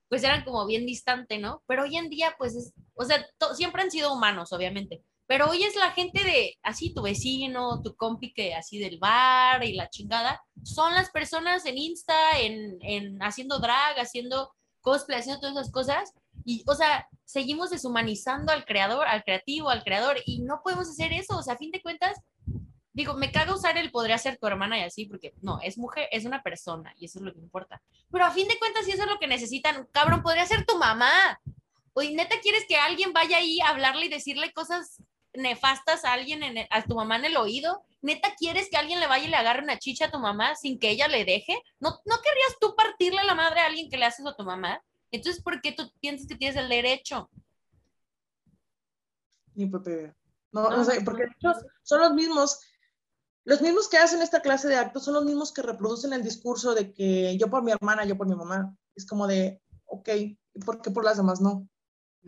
pues eran como bien distante, ¿no? Pero hoy en día, pues, es, o sea, siempre han sido humanos, obviamente, pero hoy es la gente de, así, tu vecino, tu compi que así del bar y la chingada, son las personas en Insta, en, en haciendo drag, haciendo cosplay, haciendo todas esas cosas, y, o sea, seguimos deshumanizando al creador, al creativo, al creador, y no podemos hacer eso, o sea, a fin de cuentas, digo, me caga usar el podría ser tu hermana y así, porque no, es mujer, es una persona y eso es lo que importa. Pero a fin de cuentas, si eso es lo que necesitan, cabrón, podría ser tu mamá. Oye, neta, ¿quieres que alguien vaya ahí a hablarle y decirle cosas nefastas a alguien, en a tu mamá en el oído? ¿Neta quieres que alguien le vaya y le agarre una chicha a tu mamá sin que ella le deje? ¿No, ¿no querrías tú partirle la madre a alguien que le haces a tu mamá? Entonces, ¿por qué tú piensas que tienes el derecho? Ni puta No, no, sé, porque son los mismos los mismos que hacen esta clase de actos son los mismos que reproducen el discurso de que yo por mi hermana, yo por mi mamá. Es como de, ok, ¿por qué por las demás no?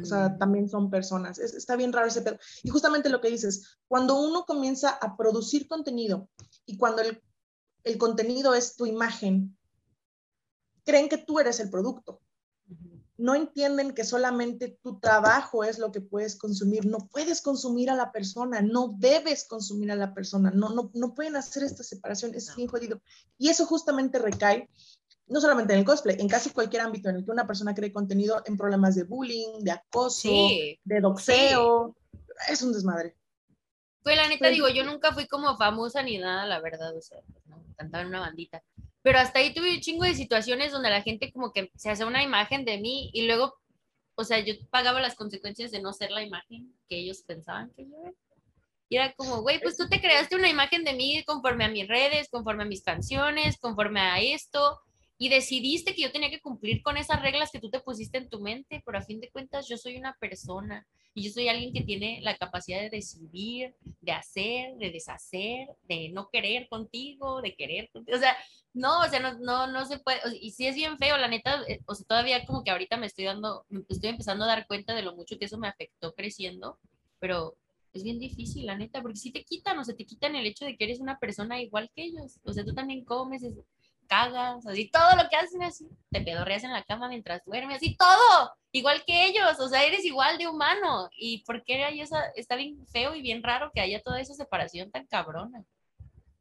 O sea, mm. también son personas. está bien raro ese pedo. Y justamente lo que dices, cuando uno comienza a producir contenido y cuando el, el contenido es tu imagen, creen que tú eres el producto no entienden que solamente tu trabajo es lo que puedes consumir. No puedes consumir a la persona, no debes consumir a la persona, no, no, no pueden hacer esta separación, es bien jodido. Y eso justamente recae no solamente en el cosplay, en casi cualquier ámbito en el que una persona cree contenido en problemas de bullying, de acoso, de doxeo, es un desmadre. Pues la neta digo, yo nunca fui como famosa ni nada, la verdad, o sea, ¿no? cantaba en una bandita pero hasta ahí tuve un chingo de situaciones donde la gente como que se hace una imagen de mí y luego, o sea, yo pagaba las consecuencias de no ser la imagen que ellos pensaban que yo era. Y era como, güey, pues tú te creaste una imagen de mí conforme a mis redes, conforme a mis canciones, conforme a esto. Y decidiste que yo tenía que cumplir con esas reglas que tú te pusiste en tu mente, pero a fin de cuentas yo soy una persona y yo soy alguien que tiene la capacidad de decidir, de hacer, de deshacer, de no querer contigo, de querer. O sea, no, o sea, no, no, no se puede. Y sí es bien feo, la neta, eh, o sea, todavía como que ahorita me estoy dando, estoy empezando a dar cuenta de lo mucho que eso me afectó creciendo, pero es bien difícil, la neta, porque si te quitan, o sea, te quitan el hecho de que eres una persona igual que ellos. O sea, tú también comes, cagas, así, todo lo que hacen así, te pedorreas en la cama mientras duermes, así, todo, igual que ellos, o sea, eres igual de humano. ¿Y por qué hay esa, está bien feo y bien raro que haya toda esa separación tan cabrona?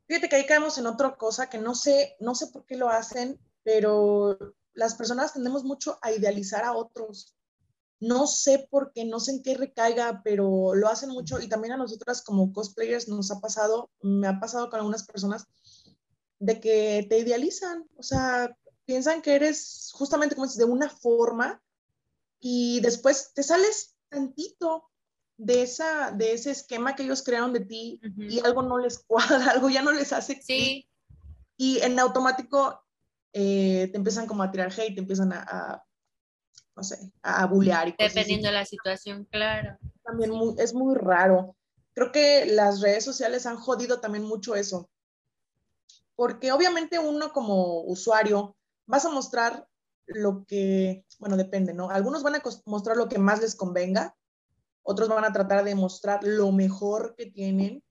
Fíjate que ahí caemos en otra cosa que no sé, no sé por qué lo hacen, pero las personas tendemos mucho a idealizar a otros. No sé por qué, no sé en qué recaiga, pero lo hacen mucho y también a nosotras como cosplayers nos ha pasado, me ha pasado con algunas personas de que te idealizan, o sea, piensan que eres justamente como de una forma y después te sales tantito de, esa, de ese esquema que ellos crearon de ti y algo no les [LAUGHS] cuadra, algo ya no les hace. Sí. Y en automático eh, te empiezan como a tirar hate, te empiezan a, no sé, a bullear. Y Dependiendo de la situación, claro. También es muy raro. Creo que las redes sociales han jodido también mucho eso porque obviamente uno como usuario vas a mostrar lo que, bueno, depende, ¿no? Algunos van a mostrar lo que más les convenga, otros van a tratar de mostrar lo mejor que tienen,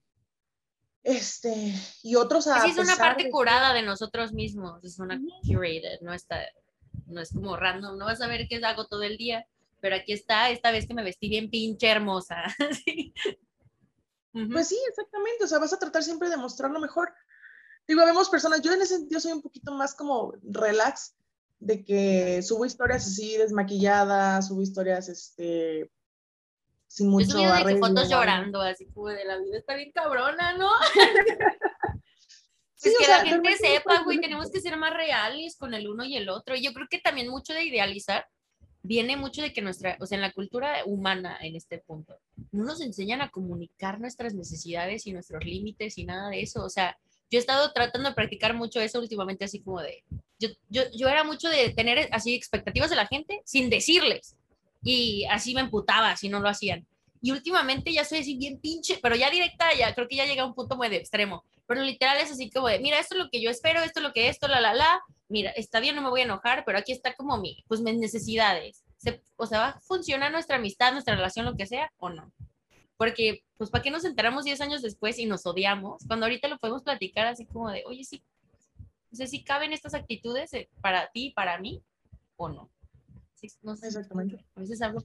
este, y otros a... Sí, es una parte curada de nosotros mismos, es una curated, no está, no es como random, no vas a ver qué hago todo el día, pero aquí está, esta vez que me vestí bien pinche hermosa. [LAUGHS] Pues sí, exactamente, o sea, vas a tratar siempre de mostrar lo mejor. Digo, vemos personas, yo en ese sentido soy un poquito más como relax, de que subo historias así desmaquilladas, subo historias este sin mucho yo de que fotos llorando, así como de la vida está bien cabrona, ¿no? [LAUGHS] Sí, que la gente sepa, güey, tenemos que ser más reales con el uno y el otro. Yo creo que también mucho de idealizar viene mucho de que nuestra, o sea, en la cultura humana en este punto, no nos enseñan a comunicar nuestras necesidades y nuestros límites y nada de eso. O sea, yo he estado tratando de practicar mucho eso últimamente, así como de, yo, yo, yo era mucho de tener así expectativas de la gente sin decirles. Y así me emputaba si no lo hacían. Y últimamente ya soy así bien pinche, pero ya directa, ya creo que ya llega a un punto muy de extremo. Pero literal es así como de, mira, esto es lo que yo espero, esto es lo que esto, la, la, la. Mira, está bien, no me voy a enojar, pero aquí está como mi, pues mis necesidades. o sea, ¿va a funcionar nuestra amistad, nuestra relación, lo que sea, o no? Porque, pues, ¿para qué nos enteramos 10 años después y nos odiamos? Cuando ahorita lo podemos platicar así como de, oye, sí, no sé si caben estas actitudes eh, para ti, para mí, o no. no sé, Exactamente. A veces hablo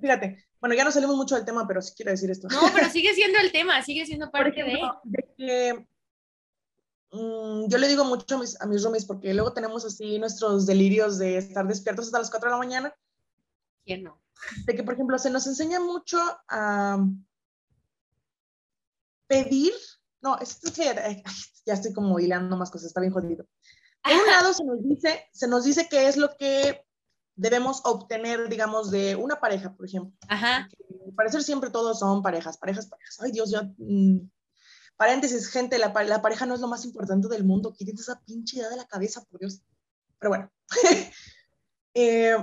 Fíjate, bueno, ya no salimos mucho del tema, pero sí quiero decir esto. No, pero sigue siendo el tema, sigue siendo parte de... de que mm, yo le digo mucho a mis, a mis roomies porque luego tenemos así nuestros delirios de estar despiertos hasta las 4 de la mañana. ¿Quién no? De que, por ejemplo, se nos enseña mucho a pedir, no, esto que ya estoy como hilando más cosas, está bien jodido. Por un lado se nos dice, se nos dice qué es lo que debemos obtener, digamos, de una pareja, por ejemplo. Ajá. parecer siempre todos son parejas, parejas, parejas. Ay, Dios, yo... Mm, paréntesis, gente, la, la, pareja no es lo más importante del mundo. Quítate esa pinche idea de la cabeza, por Dios. Pero bueno. [LAUGHS] eh,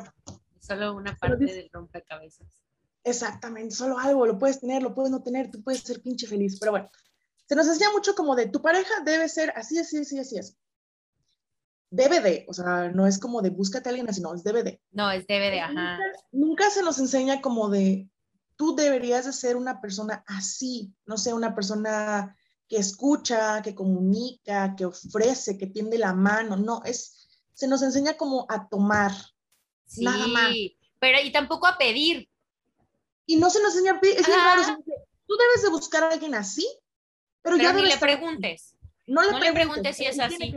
Solo una parte del rompecabezas. Exactamente, solo algo, lo puedes tener, lo puedes no tener, tú puedes ser pinche feliz, pero bueno, se nos enseña mucho como de tu pareja debe ser así, así, así, así, así. Debe de, o sea, no es como de búscate a alguien así, no, es debe de. No, es debe de, ajá. Nunca, se nos enseña como de tú deberías de ser una persona así, no sé, una persona que escucha, que comunica, que ofrece, que tiende la mano, no, es, se nos enseña como a tomar, Sí, Pero y tampoco a pedir. Y no se nos enseña a pedir. Es raro. Tú debes de buscar a alguien así, pero, ya ni le preguntes. No le, preguntes, si es así.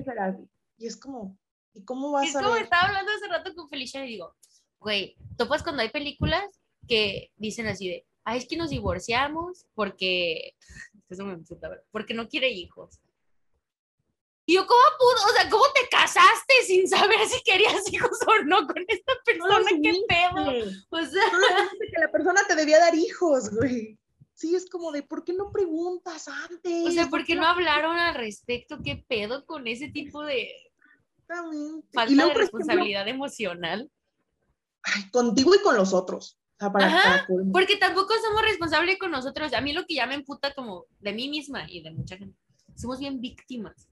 Y es como, ¿y cómo vas es a como estaba hablando hace rato con Felicia y digo, güey, topas cuando hay películas que dicen así de, ay, es que nos divorciamos porque, [LAUGHS] eso me porque no quiere hijos. Y yo, ¿cómo pudo? O sea, ¿cómo te casaste sin saber si querías [LAUGHS] hijos o no con esta persona? ¿Qué pedo? O sea, [LAUGHS] que la persona te debía dar hijos, güey. Sí, es como de, ¿por qué no preguntas antes? O sea, ¿por qué no hablaron al respecto? ¿Qué pedo con ese tipo de...? Falta de responsabilidad emocional. contigo y con los otros. Ajá, porque tampoco somos responsables con nosotros. A mí lo que ya me emputa como de mí misma y de mucha gente, somos bien víctimas.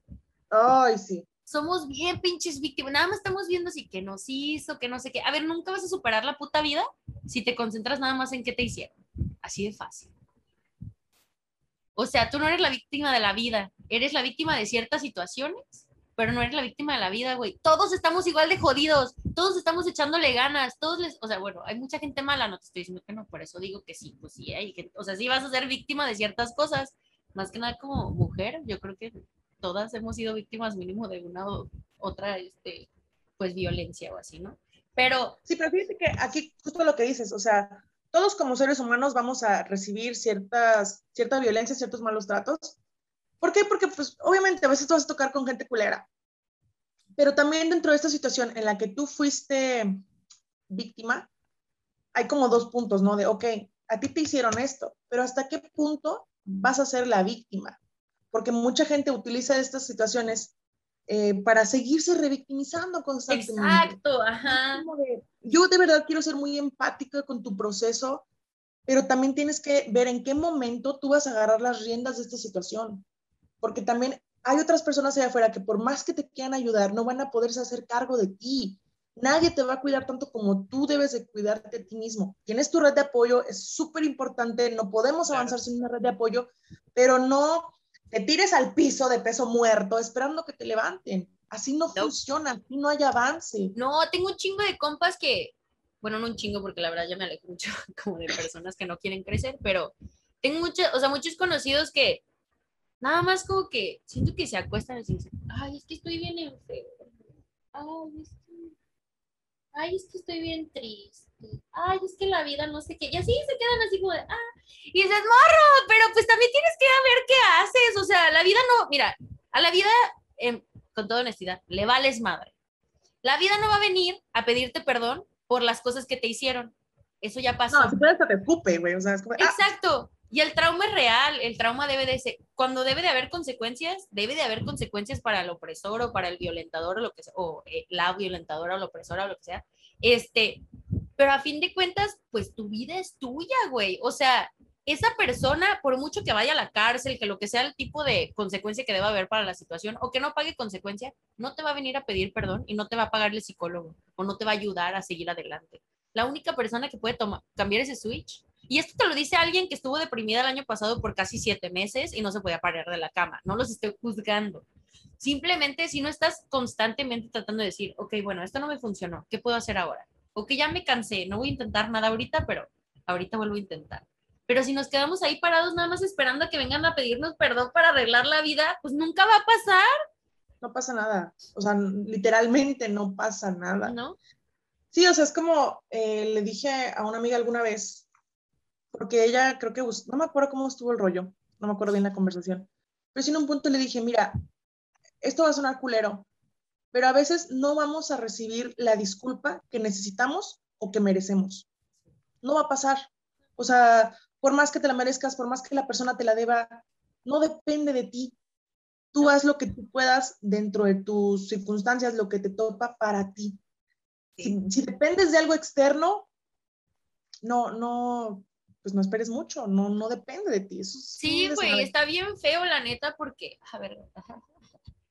Ay, sí. Somos bien pinches víctimas. Nada más estamos viendo si que nos hizo, que no sé qué. A ver, nunca vas a superar la puta vida si te concentras nada más en qué te hicieron. Así de fácil. O sea, tú no eres la víctima de la vida, eres la víctima de ciertas situaciones pero no eres la víctima de la vida, güey. Todos estamos igual de jodidos, todos estamos echándole ganas, todos les, o sea, bueno, hay mucha gente mala, no te estoy diciendo que no, por eso digo que sí, pues sí, hay o sea, sí vas a ser víctima de ciertas cosas, más que nada como mujer, yo creo que todas hemos sido víctimas mínimo de una u otra, este, pues violencia o así, ¿no? Pero... Sí, pero fíjate que aquí justo lo que dices, o sea, todos como seres humanos vamos a recibir ciertas, cierta violencia, ciertos malos tratos, ¿Por qué? Porque pues obviamente a veces tú vas a tocar con gente culera, pero también dentro de esta situación en la que tú fuiste víctima, hay como dos puntos, ¿no? De, ok, a ti te hicieron esto, pero ¿hasta qué punto vas a ser la víctima? Porque mucha gente utiliza estas situaciones eh, para seguirse revictimizando constantemente. Exacto, ajá. yo de verdad quiero ser muy empática con tu proceso, pero también tienes que ver en qué momento tú vas a agarrar las riendas de esta situación porque también hay otras personas allá afuera que por más que te quieran ayudar, no van a poderse hacer cargo de ti. Nadie te va a cuidar tanto como tú debes de cuidarte a ti mismo. Tienes tu red de apoyo, es súper importante, no podemos avanzar sin una red de apoyo, pero no te tires al piso de peso muerto esperando que te levanten. Así no, funciona, así no hay avance. No, tengo un chingo de compas que, bueno, no un chingo porque la verdad ya me alejo mucho [LAUGHS] como de personas que no quieren crecer, pero tengo muchos, o sea, muchos conocidos que Nada más como que siento que se acuestan y dicen, ay, es que estoy bien enfermo. Ay, es ay, es que estoy bien triste. Ay, es que la vida no sé qué. Y así se quedan así como de, ah, y dices, morro, pero pues también tienes que ver qué haces. O sea, la vida no, mira, a la vida, em, con toda honestidad, le vales madre. La vida no va a venir a pedirte perdón por las cosas que te hicieron. Eso ya pasó. No, si puedes te ocupe, güey. O sea, es como, ah. Y el trauma es real, el trauma debe de ser, cuando debe de haber consecuencias, debe de haber consecuencias para el opresor o para el violentador o lo que sea, o eh, la violentadora o la opresora o lo que sea. Este, pero a fin de cuentas, pues tu vida es tuya, güey. O sea, esa persona, por mucho que vaya a la cárcel, que lo que sea el tipo de consecuencia que deba haber para la situación, o que no pague consecuencia, no te va a venir a pedir perdón y no te va a pagar el psicólogo, o no te va a ayudar a seguir adelante. La única persona que puede tomar, cambiar ese switch y esto te lo dice alguien que estuvo deprimida el año pasado por casi siete meses y no se podía parar de la cama. No los estoy juzgando. Simplemente si no estás constantemente tratando de decir, ok, bueno, esto no me funcionó, ¿qué puedo hacer ahora? O que ya me cansé, no voy a intentar nada ahorita, pero ahorita vuelvo a intentar. Pero si nos quedamos ahí parados nada más esperando a que vengan a pedirnos perdón para arreglar la vida, pues nunca va a pasar. No pasa nada. O sea, literalmente no pasa nada. ¿No? Sí, o sea, es como eh, le dije a una amiga alguna vez, porque ella creo que, no me acuerdo cómo estuvo el rollo, no me acuerdo bien la conversación, pero sí en un punto le dije, mira, esto va a sonar culero, pero a veces no vamos a recibir la disculpa que necesitamos o que merecemos. No va a pasar. O sea, por más que te la merezcas, por más que la persona te la deba, no depende de ti. Tú haz lo que tú puedas dentro de tus circunstancias, lo que te topa para ti. Si, si dependes de algo externo, no, no, pues no esperes mucho, no, no depende de ti. sí, güey, está bien feo, la neta, porque, a ver,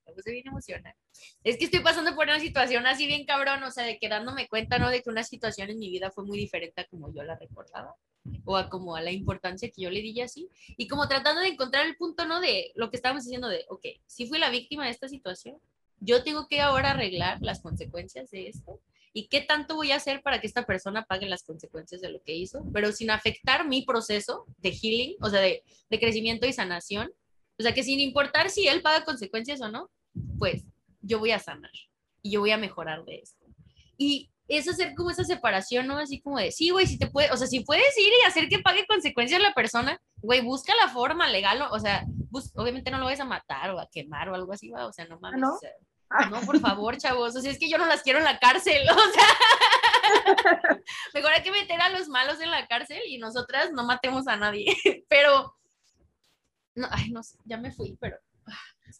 me puse bien emocional. Es que estoy pasando por una situación así bien cabrón, o sea, de que dándome cuenta, ¿no? De que una situación en mi vida fue muy diferente a como yo la recordaba, o a como a la importancia que yo le di así, y como tratando de encontrar el punto, ¿no? De lo que estábamos diciendo de, ok, si fui la víctima de esta situación, yo tengo que ahora arreglar las consecuencias de esto, y qué tanto voy a hacer para que esta persona pague las consecuencias de lo que hizo, pero sin afectar mi proceso de healing, o sea, de, de crecimiento y sanación. O sea, que sin importar si él paga consecuencias o no, pues yo voy a sanar y yo voy a mejorar de esto. Y es hacer como esa separación, ¿no? Así como de, sí, güey, si te puede, o sea, si puedes ir y hacer que pague consecuencias la persona, güey, busca la forma legal, o sea, obviamente no lo vas a matar o a quemar o algo así, ¿va? o sea, no mames. ¿No? O sea, no, por favor, chavos. O sea, es que yo no las quiero en la cárcel. [LAUGHS] O sea, mejor hay que meter a los malos en la cárcel y nosotras no matemos a nadie. [LAUGHS] Pero, no, ay, no ya me fui, pero.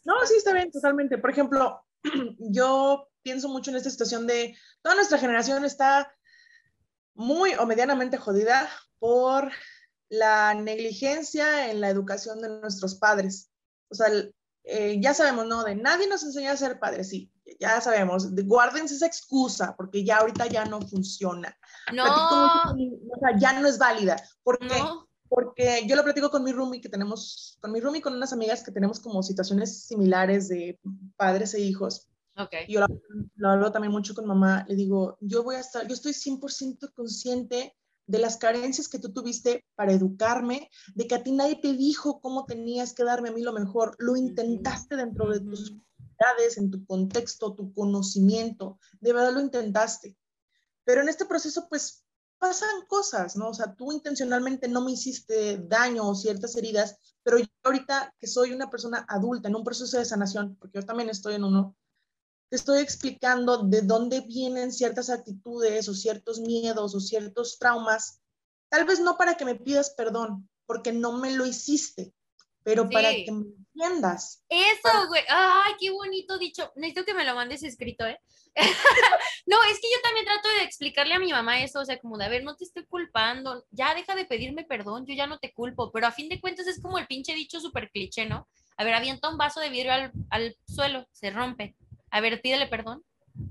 No, sí, está bien, totalmente. Por ejemplo, [CLEARS THROAT] yo pienso mucho en esta situación de toda nuestra generación está muy o medianamente jodida por la negligencia en la educación de nuestros padres. O sea, eh, ya sabemos, ¿no? De nadie nos enseña a ser padres, sí, ya sabemos, de, guárdense esa excusa, porque ya ahorita ya no funciona. No. o sea, ya no es válida. ¿Por qué? Porque yo lo platico con mi roomie, que tenemos, con mi roomie, con unas amigas que tenemos como situaciones similares de padres e hijos. Okay. Yo lo, lo hablo también mucho con mamá, le digo, yo voy a estar, yo estoy 100% consciente de las carencias que tú tuviste para educarme, de que a ti nadie te dijo cómo tenías que darme a mí lo mejor, lo intentaste dentro de tus edades, en tu contexto, tu conocimiento, de verdad lo intentaste. Pero en este proceso, pues pasan cosas, ¿no? O sea, tú intencionalmente no me hiciste daño o ciertas heridas, pero yo ahorita que soy una persona adulta en un proceso de sanación, porque yo también estoy en uno, te estoy explicando de dónde vienen ciertas actitudes o ciertos miedos o ciertos traumas, tal vez no para que me pidas perdón, porque no me lo hiciste, pero para que me entiendas. Eso, güey. Ay, qué bonito dicho. Necesito que me lo mandes escrito, ¿eh? [LAUGHS] no, es que yo también trato de explicarle a mi mamá eso, o sea, como de, a ver, no te estoy culpando, ya deja de pedirme perdón, yo ya no te culpo, pero a fin de cuentas es como el pinche dicho súper cliché, ¿no? A ver, avienta un vaso de vidrio al, al suelo, se rompe a ver, pídele perdón,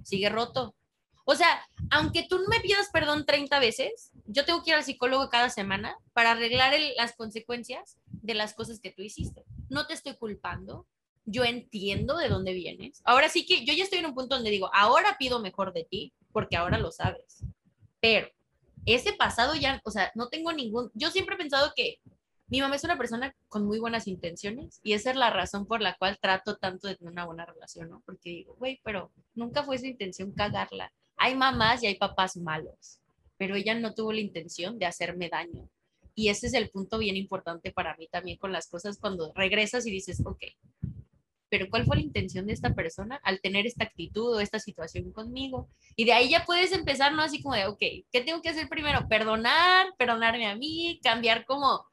sigue roto. O sea, aunque tú me pidas perdón 30 veces, yo tengo que ir al psicólogo cada semana para arreglar las consecuencias de las cosas que tú hiciste. No te estoy culpando, yo entiendo de dónde vienes. Ahora sí que yo ya estoy en un punto donde digo, ahora pido mejor de ti, porque ahora lo sabes. Pero ese pasado ya, o sea, no tengo ningún, yo siempre he pensado que mi mamá es una persona con muy buenas intenciones y esa es la razón por la cual trato tanto de tener una buena relación, ¿no? Porque digo, güey, pero nunca fue su intención cagarla. Hay mamás y hay papás malos, pero ella no tuvo la intención de hacerme daño. Y ese es el punto bien importante para mí también con las cosas cuando regresas y dices, ok, pero ¿cuál fue la intención de esta persona al tener esta actitud o esta situación conmigo? Y de ahí ya puedes empezar, ¿no? Así como de, ok, ¿qué tengo que hacer primero? Perdonar, perdonarme a mí, cambiar como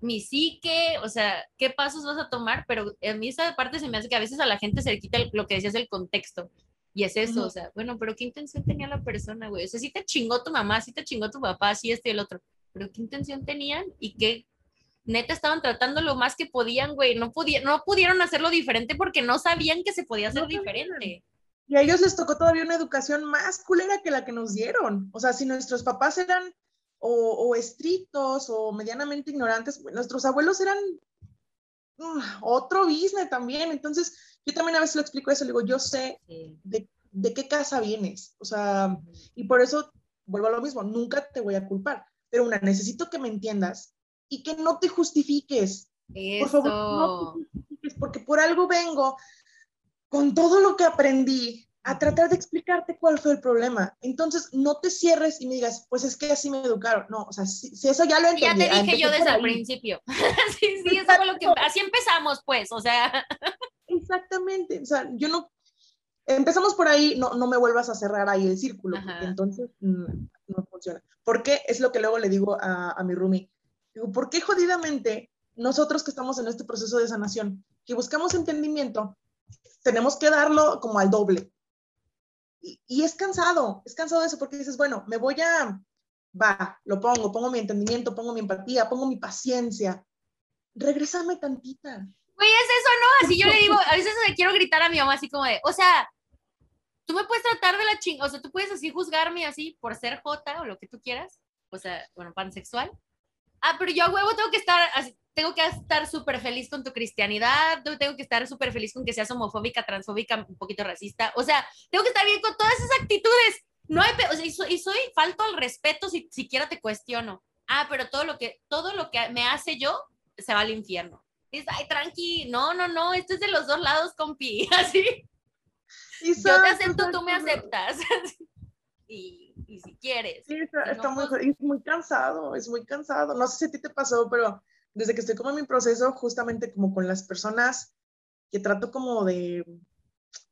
mi psique, o sea, qué pasos vas a tomar, pero a mí esa parte se me hace que a veces a la gente se le quita lo que decías del contexto. Y es eso, o sea, bueno, pero ¿qué intención tenía la persona, güey? O sea, sí te chingó tu mamá, sí te chingó tu papá, sí este y el otro, pero ¿qué intención tenían? Y qué neta estaban tratando lo más que podían, güey. No, no pudieron hacerlo diferente porque no sabían que se podía hacer diferente. Y a ellos les tocó todavía una educación más culera que la que nos dieron. O sea, si nuestros papás eran o, estrictos o medianamente ignorantes, nuestros abuelos eran otro business también. Entonces, yo también a veces lo explico eso, le digo, yo sé de, de, qué casa vienes, o sea, y por eso vuelvo a lo mismo, nunca te voy a culpar, pero una, necesito que me entiendas y que no te justifiques. Por favor, no te justifiques, porque por algo vengo con todo lo que aprendí, a tratar de explicarte cuál fue el problema. Entonces, no te cierres y me digas, pues es que así me educaron. No, o sea, si, eso ya lo entendí. Ya te dije yo desde el principio. [LAUGHS] sí, sí, eso fue lo que... Así empezamos, pues, o sea. Exactamente, o sea, yo no... Empezamos por ahí, no, no me vuelvas a cerrar ahí el círculo, porque entonces mm, no funciona. ¿Por qué? Es lo que luego le digo a, a mi roomie. Digo, ¿por qué jodidamente nosotros que estamos en este proceso de sanación, que buscamos entendimiento, tenemos que darlo como al doble? Y, es cansado, es cansado eso porque dices, bueno, me voy a, va, lo pongo, pongo mi entendimiento, pongo mi empatía, pongo mi paciencia. Regrésame tantita. Güey, es eso, ¿no? Así yo le [LAUGHS] digo, a veces le quiero gritar a mi mamá así como de, o sea, tú me puedes tratar de la ching, o sea, tú puedes así juzgarme así por ser J o lo que tú quieras, o sea, bueno, pansexual. Ah, pero yo a huevo tengo que estar así, tengo que estar súper feliz con tu cristianidad, tengo que estar súper feliz con que seas homofóbica, transfóbica, un poquito racista, o sea, tengo que estar bien con todas esas actitudes. No hay, o sea, y, soy, y soy, falto al respeto si siquiera te cuestiono. Ah, pero todo lo que, todo lo que me hace yo se va al infierno. Dices, ay, tranqui, no, no, no, esto es de los dos lados, compi, [LAUGHS] así. yo te acepto, tú me aceptas. [LAUGHS] y, y, si quieres. Sí, está, muy, pues es muy cansado, es muy cansado. No sé si a ti te pasó, pero desde que estoy como en mi proceso, justamente como con las personas que trato como de,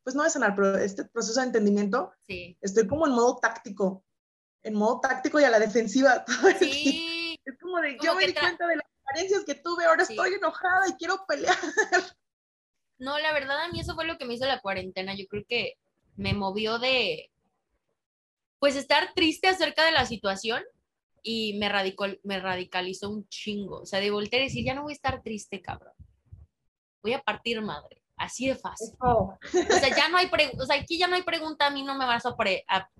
pues no de sanar, pero este proceso de entendimiento, estoy como en modo táctico, en modo táctico y a la defensiva. [LAUGHS] Sí. Es como de, yo me di cuenta de las carencias que tuve, ahora estoy enojada y quiero pelear. No, la verdad a mí eso fue lo que me hizo la cuarentena. Yo creo que me movió de, pues, estar triste acerca de la situación y me, radicó, me radicalizó un chingo. O sea, de voltear y decir, ya no voy a estar triste, cabrón. Voy a partir madre. Así de fácil. O sea, ya no hay, o sea, aquí ya no hay pregunta, a mí no me vas a,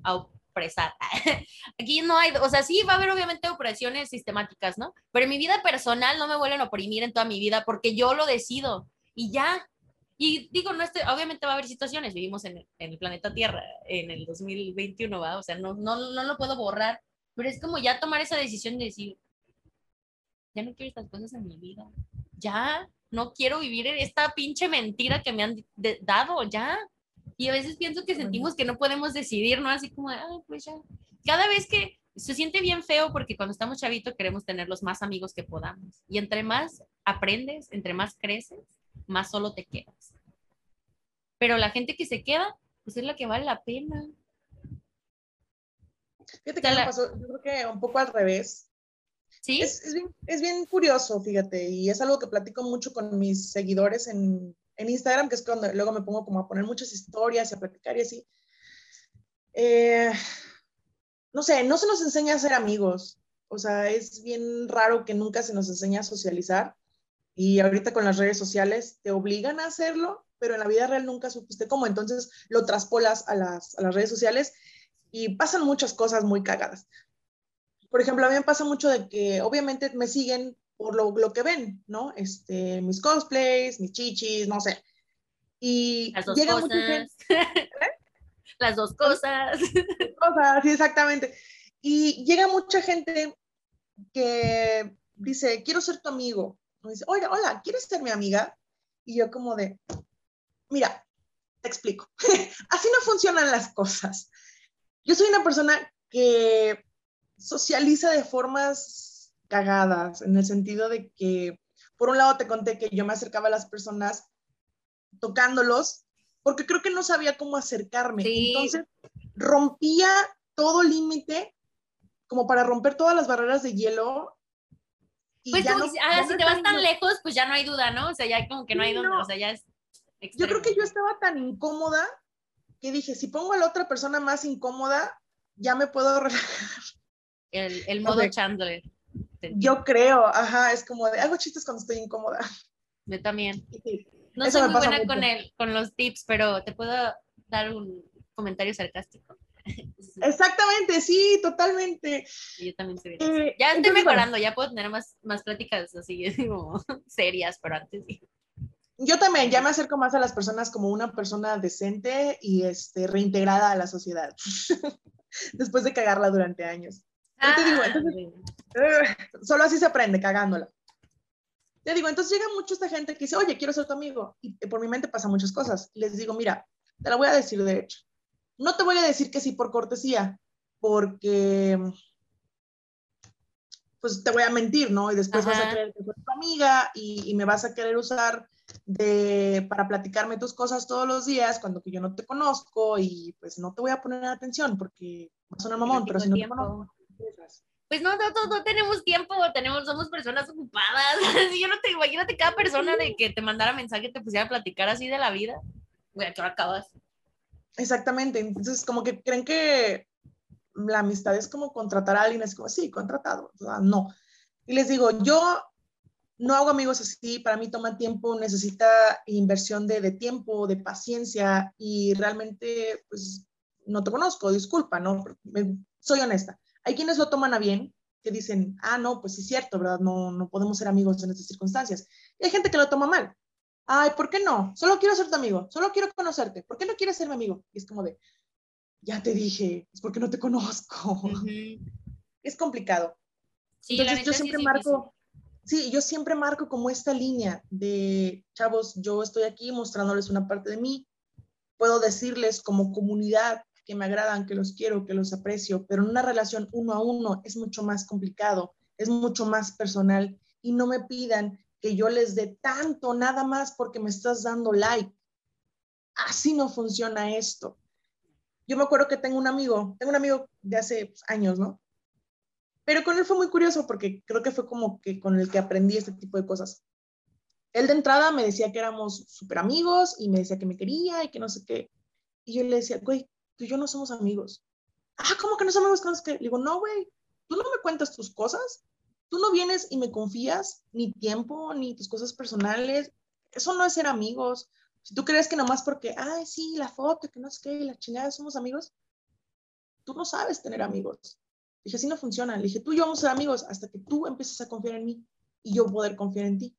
a, opresar. [LAUGHS] aquí no hay, o sea, sí va a haber obviamente opresiones sistemáticas, ¿no? Pero en mi vida personal no me vuelven a oprimir en toda mi vida porque yo lo decido y ya. Y digo, no estoy, obviamente va a haber situaciones, vivimos en, en el planeta Tierra en el 2021, ¿va? O sea, no, no, no lo puedo borrar pero es como ya tomar esa decisión de decir, ya no quiero estas cosas en mi vida. Ya, no quiero vivir esta pinche mentira que me han dado, ya. Y a veces pienso que sentimos que no podemos decidir, ¿no? Así como, ah, pues ya. Cada vez que se siente bien feo porque cuando estamos chavitos queremos tener los más amigos que podamos. Y entre más aprendes, entre más creces, más solo te quedas. Pero la gente que se queda, pues es la que vale la pena. Fíjate que me pasó, yo creo que un poco al revés. ¿Sí? Es, es, bien, es, bien, curioso, fíjate, y es algo que platico mucho con mis seguidores en, en, Instagram, que es cuando luego me pongo como a poner muchas historias y a platicar y así. Eh, no sé, no se nos enseña a ser amigos. O sea, es bien raro que nunca se nos enseña a socializar. Y ahorita con las redes sociales te obligan a hacerlo, pero en la vida real nunca supiste cómo. Entonces lo traspolas a las, a las redes sociales y pasan muchas cosas muy cagadas. Por ejemplo, a mí me pasa mucho de que obviamente me siguen por lo, lo que ven, ¿no? Este, mis cosplays, mis chichis, no sé. Y Las dos llega cosas. gente. ¿eh? [LAUGHS] Las dos cosas. Cosas, sí, exactamente. Y llega mucha gente que dice, quiero ser tu amigo. O dice, oiga, hola, ¿quieres ser mi amiga? Y yo como de, mira, te explico. [LAUGHS] Así no funcionan las cosas. Yo soy una persona que socializa de formas cagadas, en el sentido de que, por un lado, te conté que yo me acercaba a las personas tocándolos, porque creo que no sabía cómo acercarme. Entonces, rompía todo límite, como para romper todas las barreras de hielo. pues ya no, si te vas tan lejos, pues ya no hay duda, ¿no? O sea, ya como que no hay duda, o sea, ya es... Yo creo que yo estaba tan incómoda que dije, si pongo a la otra persona más incómoda, ya me puedo [LAUGHS] relajar. El, el modo Chandler. Yo creo, ajá, es como de, hago chistes cuando estoy incómoda. Yo también. no soy muy buena con, el, con los tips, pero te puedo dar un comentario sarcástico. [LAUGHS] Exactamente, sí, totalmente. Yo también soy eh, Ya estoy mejorando, ya puedo tener más, más pláticas así [LAUGHS] como serias, pero antes sí. Yo también, ya me acerco más a las personas como una persona decente y este, reintegrada a la sociedad, [LAUGHS] después de cagarla durante años. te digo, ah, solo así se aprende, cagándola. Te digo, entonces llega mucho esta gente que dice, oye, quiero ser tu amigo. Y por mi mente pasan muchas cosas. Les digo, mira, te la voy a decir de hecho. No te voy a decir que sí por cortesía, porque pues te voy a mentir, ¿no? Y después vas a creer que soy tu amiga y, y, me vas a querer usar de, para platicarme tus cosas todos los días cuando que yo no te conozco y pues no te voy a poner atención porque va a sonar mamón, pero si no te conozco. Pues no, no, no, tenemos tiempo, tenemos, somos personas ocupadas. [LAUGHS] yo no te, imagínate cada persona de que te mandara mensaje, te pusiera a platicar así de la vida. Güey, ¿a qué hora acabas? Exactamente, entonces como que creen que la amistad es como contratar a alguien, es como, sí, contratado, o sea, no. Y les digo, yo no hago amigos así, para mí toma tiempo, necesita inversión de, de, tiempo, de paciencia y realmente, pues, no te conozco, disculpa, ¿no? soy honesta. Hay quienes lo toman a bien, que dicen, ah, no, pues sí es cierto, ¿verdad? No, no podemos ser amigos en estas circunstancias. Y hay gente que lo toma mal. Ay, ¿por qué no? Solo quiero ser tu amigo, solo quiero conocerte. ¿Por qué no quieres ser mi amigo? Y es como de, ya te dije, es porque no te conozco. Es complicado. Sí, Entonces yo siempre marco, sí, yo siempre marco como esta línea de, chavos, yo estoy aquí mostrándoles una parte de mí, puedo decirles como comunidad que me agradan, que los quiero, que los aprecio, pero en una relación uno a uno es mucho más complicado, es mucho más personal y no me pidan que yo les dé tanto nada más porque me estás dando like. Así no funciona esto. Yo me acuerdo que tengo un amigo, tengo un amigo de hace años, ¿no? Pero con él fue muy curioso porque creo que fue como que con el que aprendí este tipo de cosas. Él de entrada me decía que éramos súper amigos y me decía que me quería y que no sé qué. Y yo le decía, güey, tú y yo no somos amigos. Ah, ¿cómo que no somos amigos? Le digo, no, güey, tú no me cuentas tus cosas, tú no vienes y me confías ni tiempo, ni tus cosas personales. Eso no es ser amigos. Si tú crees que nomás porque, ay, sí, la foto, que no sé qué, la chingada, somos amigos, tú no sabes tener amigos. Dije, así no funciona. Le dije, tú y yo vamos a ser amigos hasta que tú empieces a confiar en mí y yo poder confiar en ti.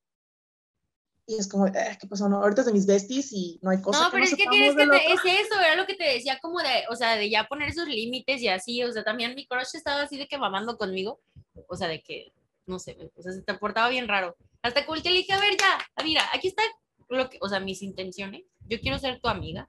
Y es como, eh, ¿qué pasó? No, ahorita es de mis besties y no hay cosa. No, pero es que tienes que, te, es eso, era lo que te decía, como de, o sea, de ya poner esos límites y así, o sea, también mi crush estaba así de que mamando conmigo, o sea, de que, no sé, o sea, se te portaba bien raro. Hasta que le dije, a ver, ya, ah, mira, aquí está lo que, o sea, mis intenciones, yo quiero ser tu amiga,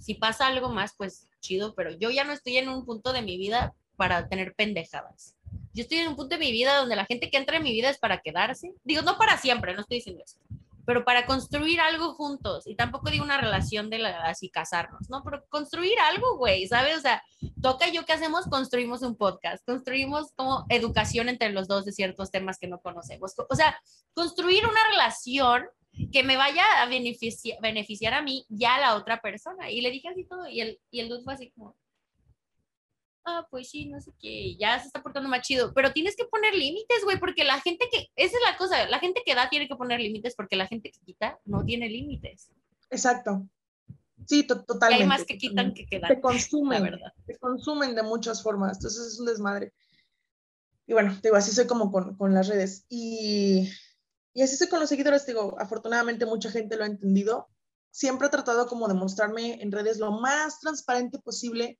si pasa algo más, pues chido, pero yo ya no estoy en un punto de mi vida para tener pendejadas. Yo estoy en un punto de mi vida donde la gente que entra en mi vida es para quedarse. Digo, no para siempre, no estoy diciendo eso pero para construir algo juntos, y tampoco digo una relación de la, así casarnos, ¿no? Pero construir algo, güey, ¿sabes? O sea, toca yo qué hacemos, construimos un podcast, construimos como educación entre los dos de ciertos temas que no conocemos. O sea, construir una relación que me vaya a beneficiar, a mí y a la otra persona. Y le dije así todo, y el, y el dude fue así como, ah, pues sí, no sé qué, ya se está portando más chido, pero tienes que poner límites, güey, porque la gente que, esa es la cosa, la gente que da tiene que poner límites porque la gente que quita no tiene límites. Exacto. Sí, totalmente. hay más que quitan que quedan. Te consumen, verdad. Te consumen de muchas formas, entonces es un desmadre. Y bueno, digo, así soy como con, con las redes. Y, y así soy con los seguidores, digo, afortunadamente mucha gente lo ha entendido. Siempre he tratado como de mostrarme en redes lo más transparente posible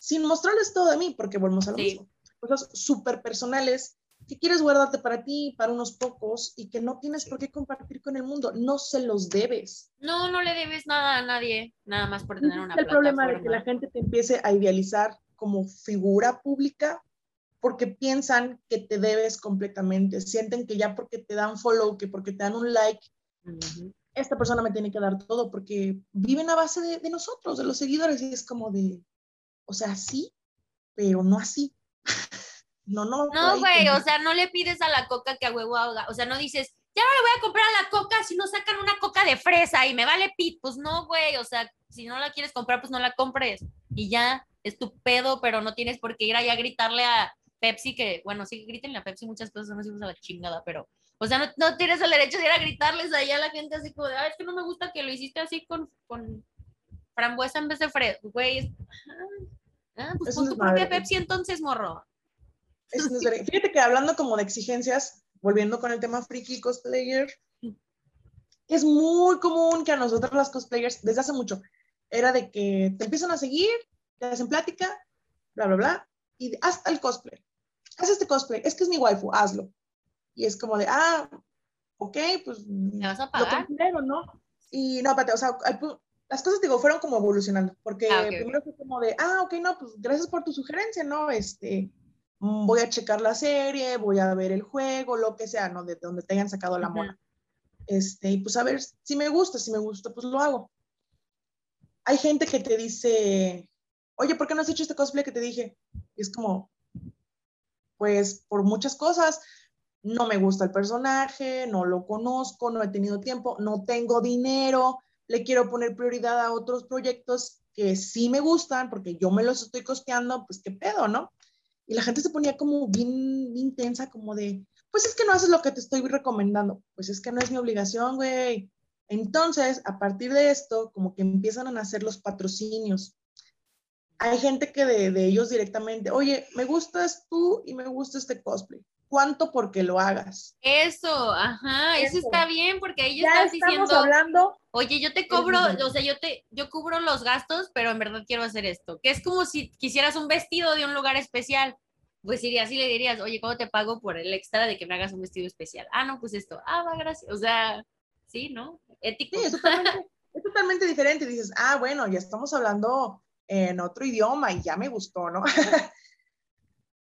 sin mostrarles todo de mí, porque volvemos a lo mismo. Cosas súper personales que quieres guardarte para ti, para unos pocos, y que no tienes por qué compartir con el mundo. No se los debes. No, no le debes nada a nadie, nada más por tener una el problema de que la gente te empiece a idealizar como figura pública porque piensan que te debes completamente, sienten que ya porque te dan follow, que porque te dan un like, esta persona me tiene que dar todo porque viven a base de, de, nosotros, de los seguidores, y es como de, o sea, sí, pero no así. [LAUGHS] no, no. No, güey, o sea, no le pides a la coca que a huevo haga. O sea, no dices, ya no le voy a comprar a la coca si no sacan una coca de fresa y me vale pit. Pues no, güey, o sea, si no la quieres comprar, pues no la compres. Y ya, es tu pedo, pero no tienes por qué ir allá a gritarle a Pepsi, que, bueno, sí, griten a Pepsi muchas cosas, no se usa la chingada, pero, o sea, no, no, tienes el derecho de ir a gritarles allá a la gente así como de, es que no me gusta que lo hiciste así con, con frambuesa en vez de fresa, güey. Ah, pues tu propia Pepsi entonces, morro. [LAUGHS] Fíjate que hablando como de exigencias, volviendo con el tema friki cosplayer, es muy común que a nosotros las cosplayers, desde hace mucho, era de que te empiezan a seguir, te hacen plática, bla, bla, bla, y hasta el cosplay. Haz este cosplay, es que es mi waifu, hazlo. Y es como de, ah, ok, pues... ¿Me vas a pagar? Lo ¿no? Y no, espérate, o sea, las cosas, digo, fueron como evolucionando, porque ah, primero fue como de, ah, ok, no, pues gracias por tu sugerencia, ¿no? Este, mm, voy a checar la serie, voy a ver el juego, lo que sea, ¿no? De donde te hayan sacado la mona. Este, y pues a ver, si me gusta, si me gusta, pues lo hago. Hay gente que te dice, oye, ¿por qué no has hecho este cosplay que te dije? Y es como, pues por muchas cosas, no me gusta el personaje, no lo conozco, no he tenido tiempo, no tengo dinero, le quiero poner prioridad a otros proyectos que sí me gustan porque yo me los estoy costeando, pues qué pedo, ¿no? Y la gente se ponía como bien, intensa, como de, pues es que no haces lo que te estoy recomendando, pues es que no es mi obligación, güey. Entonces, a partir de esto, como que empiezan a nacer los patrocinios. Hay gente que de, de ellos directamente, oye, me gustas tú y me gusta este cosplay cuánto porque lo hagas. Eso, ajá, eso, está bien porque ahí ya estás diciendo, hablando, oye, yo te cobro, o sea, yo te, yo cubro los gastos, pero en verdad quiero hacer esto, que es como si quisieras un vestido de un lugar especial, pues irías y le dirías, oye, ¿cómo te pago por el extra de que me hagas un vestido especial? Ah, no, pues esto, ah, va, gracias, o sea, sí, ¿no? Ético. Sí, es totalmente, es totalmente diferente, dices, ah, bueno, ya estamos hablando en otro idioma y ya me gustó, ¿no?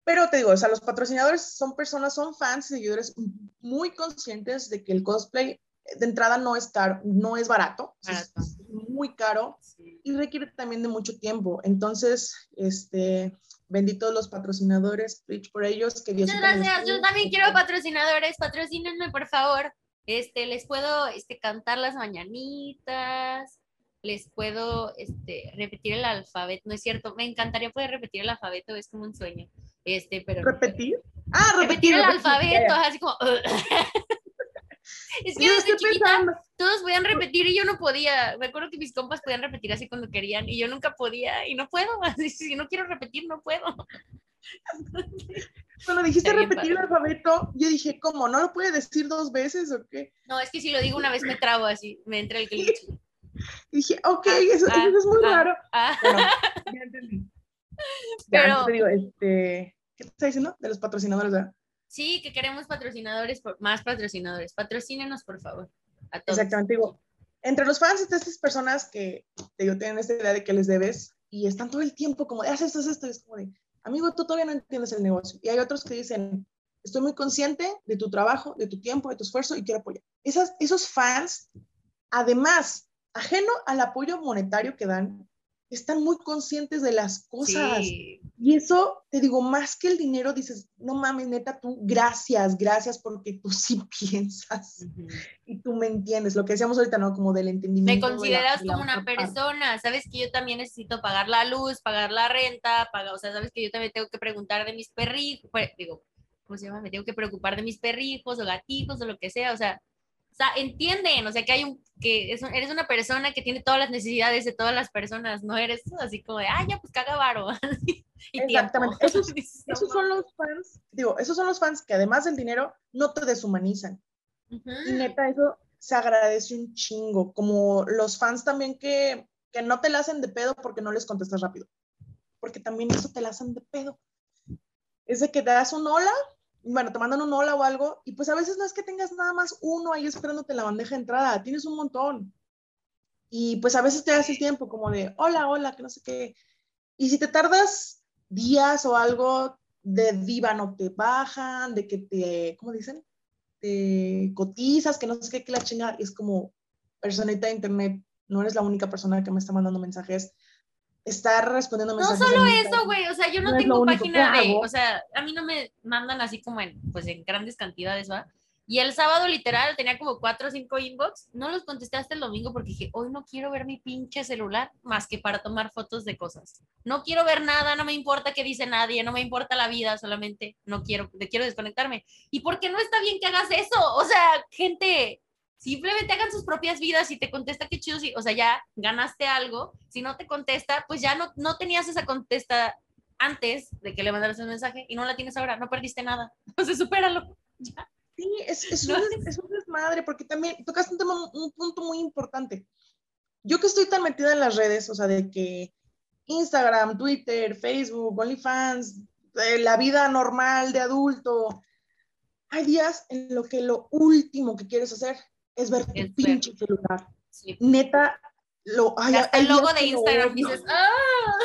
Pero te digo, o sea, los patrocinadores son personas, son fans, seguidores muy conscientes de que el cosplay de entrada no es caro, no es barato, es muy caro y requiere también de mucho tiempo. Entonces, este, benditos los patrocinadores, por ellos, que Dios Muchas gracias, yo también quiero patrocinadores, patrocínenme por favor. Este, les puedo este, cantar las mañanitas, les puedo este, repetir el alfabeto. No es cierto, me encantaría poder repetir el alfabeto, es como un sueño. Este, pero ¿Repetir? Ah, repetir, el alfabeto, así como. [LAUGHS] es que desde chiquita todos podían repetir y yo no podía. Me acuerdo que mis compas podían repetir así cuando querían y yo nunca podía y no puedo. [LAUGHS] Así, si no quiero repetir, no puedo. [LAUGHS] Cuando dijiste repetir el alfabeto, yo dije, ¿cómo? ¿No lo puede decir dos veces o qué? No, es que si lo digo una vez me trabo así, me entra el glitch. Y dije, ok, ah, eso, ah, es muy ah, raro. ya entendí. [LAUGHS] Pero, te digo, este, ¿qué te está diciendo? De los patrocinadores, ¿verdad? Sí, que queremos patrocinadores, más patrocinadores. Patrocínenos, por favor. A todos. Exactamente, digo, entre los fans de estas personas que te digo, tienen esta idea de que les debes y están todo el tiempo como haz esto, haz esto, es como de, amigo, tú todavía no entiendes el negocio. Y hay otros que dicen, estoy muy consciente de tu trabajo, de tu tiempo, de tu esfuerzo y quiero apoyar. Esas, esos fans, además, ajeno al apoyo monetario que dan, están muy conscientes de las cosas. Y eso, te digo, más que el dinero, dices, no mames, neta, tú, gracias, gracias porque tú [LAUGHS] sí piensas y tú me entiendes. Lo que decíamos ahorita, ¿no? Como del entendimiento. Me consideras como una persona, sabes que yo también necesito pagar la luz, pagar la renta, pagar, o sea, sabes que yo también tengo que preguntar de mis perrijos, pues, digo, ¿cómo se llama? Me tengo que preocupar de mis perrijos o gatijos o lo que sea, o sea, o sea, entienden, o sea, que hay un, que eres una persona que tiene todas las necesidades de todas las personas, no eres así como de, ah, ya, pues caga varo. [LAUGHS] Exactamente. Esos, [LAUGHS] esos, son los fans, digo, esos son los fans que además del dinero no te deshumanizan. Y neta, eso se agradece un chingo, como los fans también que, que no te la hacen de pedo porque no les contestas rápido, porque también eso te la hacen de pedo. Es de que te das un hola bueno, te mandan un hola o algo, y pues a veces no es que tengas nada más uno ahí esperándote la bandeja de entrada, tienes un montón. Y pues a veces te haces tiempo como de hola, hola, que no sé qué. Y si te tardas días o algo, de viva no te bajan, de que te, ¿cómo dicen? Te cotizas, que no sé qué, que la chinga, es como personita de internet, no eres la única persona que me está mandando mensajes estar respondiendo mensajes. No solo eso, güey, o sea, yo no, tengo página de, o sea, a mí no me mandan así como en, pues en grandes cantidades, ¿va? Y el sábado literal tenía como cuatro o cinco inbox, no los contesté hasta el domingo porque dije, hoy no quiero ver mi pinche celular más que para tomar fotos de cosas. No quiero ver nada, no me importa qué dice nadie, no me importa la vida, solamente no quiero, quiero desconectarme. ¿Y por qué no está bien que hagas eso? O sea, gente, simplemente hagan sus propias vidas y te contesta qué chido, o sea, ya ganaste algo, si no te contesta, pues ya no, no tenías esa contesta antes de que le mandaras el mensaje y no la tienes ahora, no perdiste nada, [LAUGHS] entonces supéralo. Sí, es, es, un, es un desmadre, porque también tocaste un, tema, un punto muy importante. Yo que estoy tan metida en las redes, o sea, de que Instagram, Twitter, Facebook, OnlyFans, la vida normal de adulto, hay días en lo que lo último que quieres hacer es ver tu pinche celular. Neta, lo, ay, Hasta el logo de Instagram dices, ¡ah!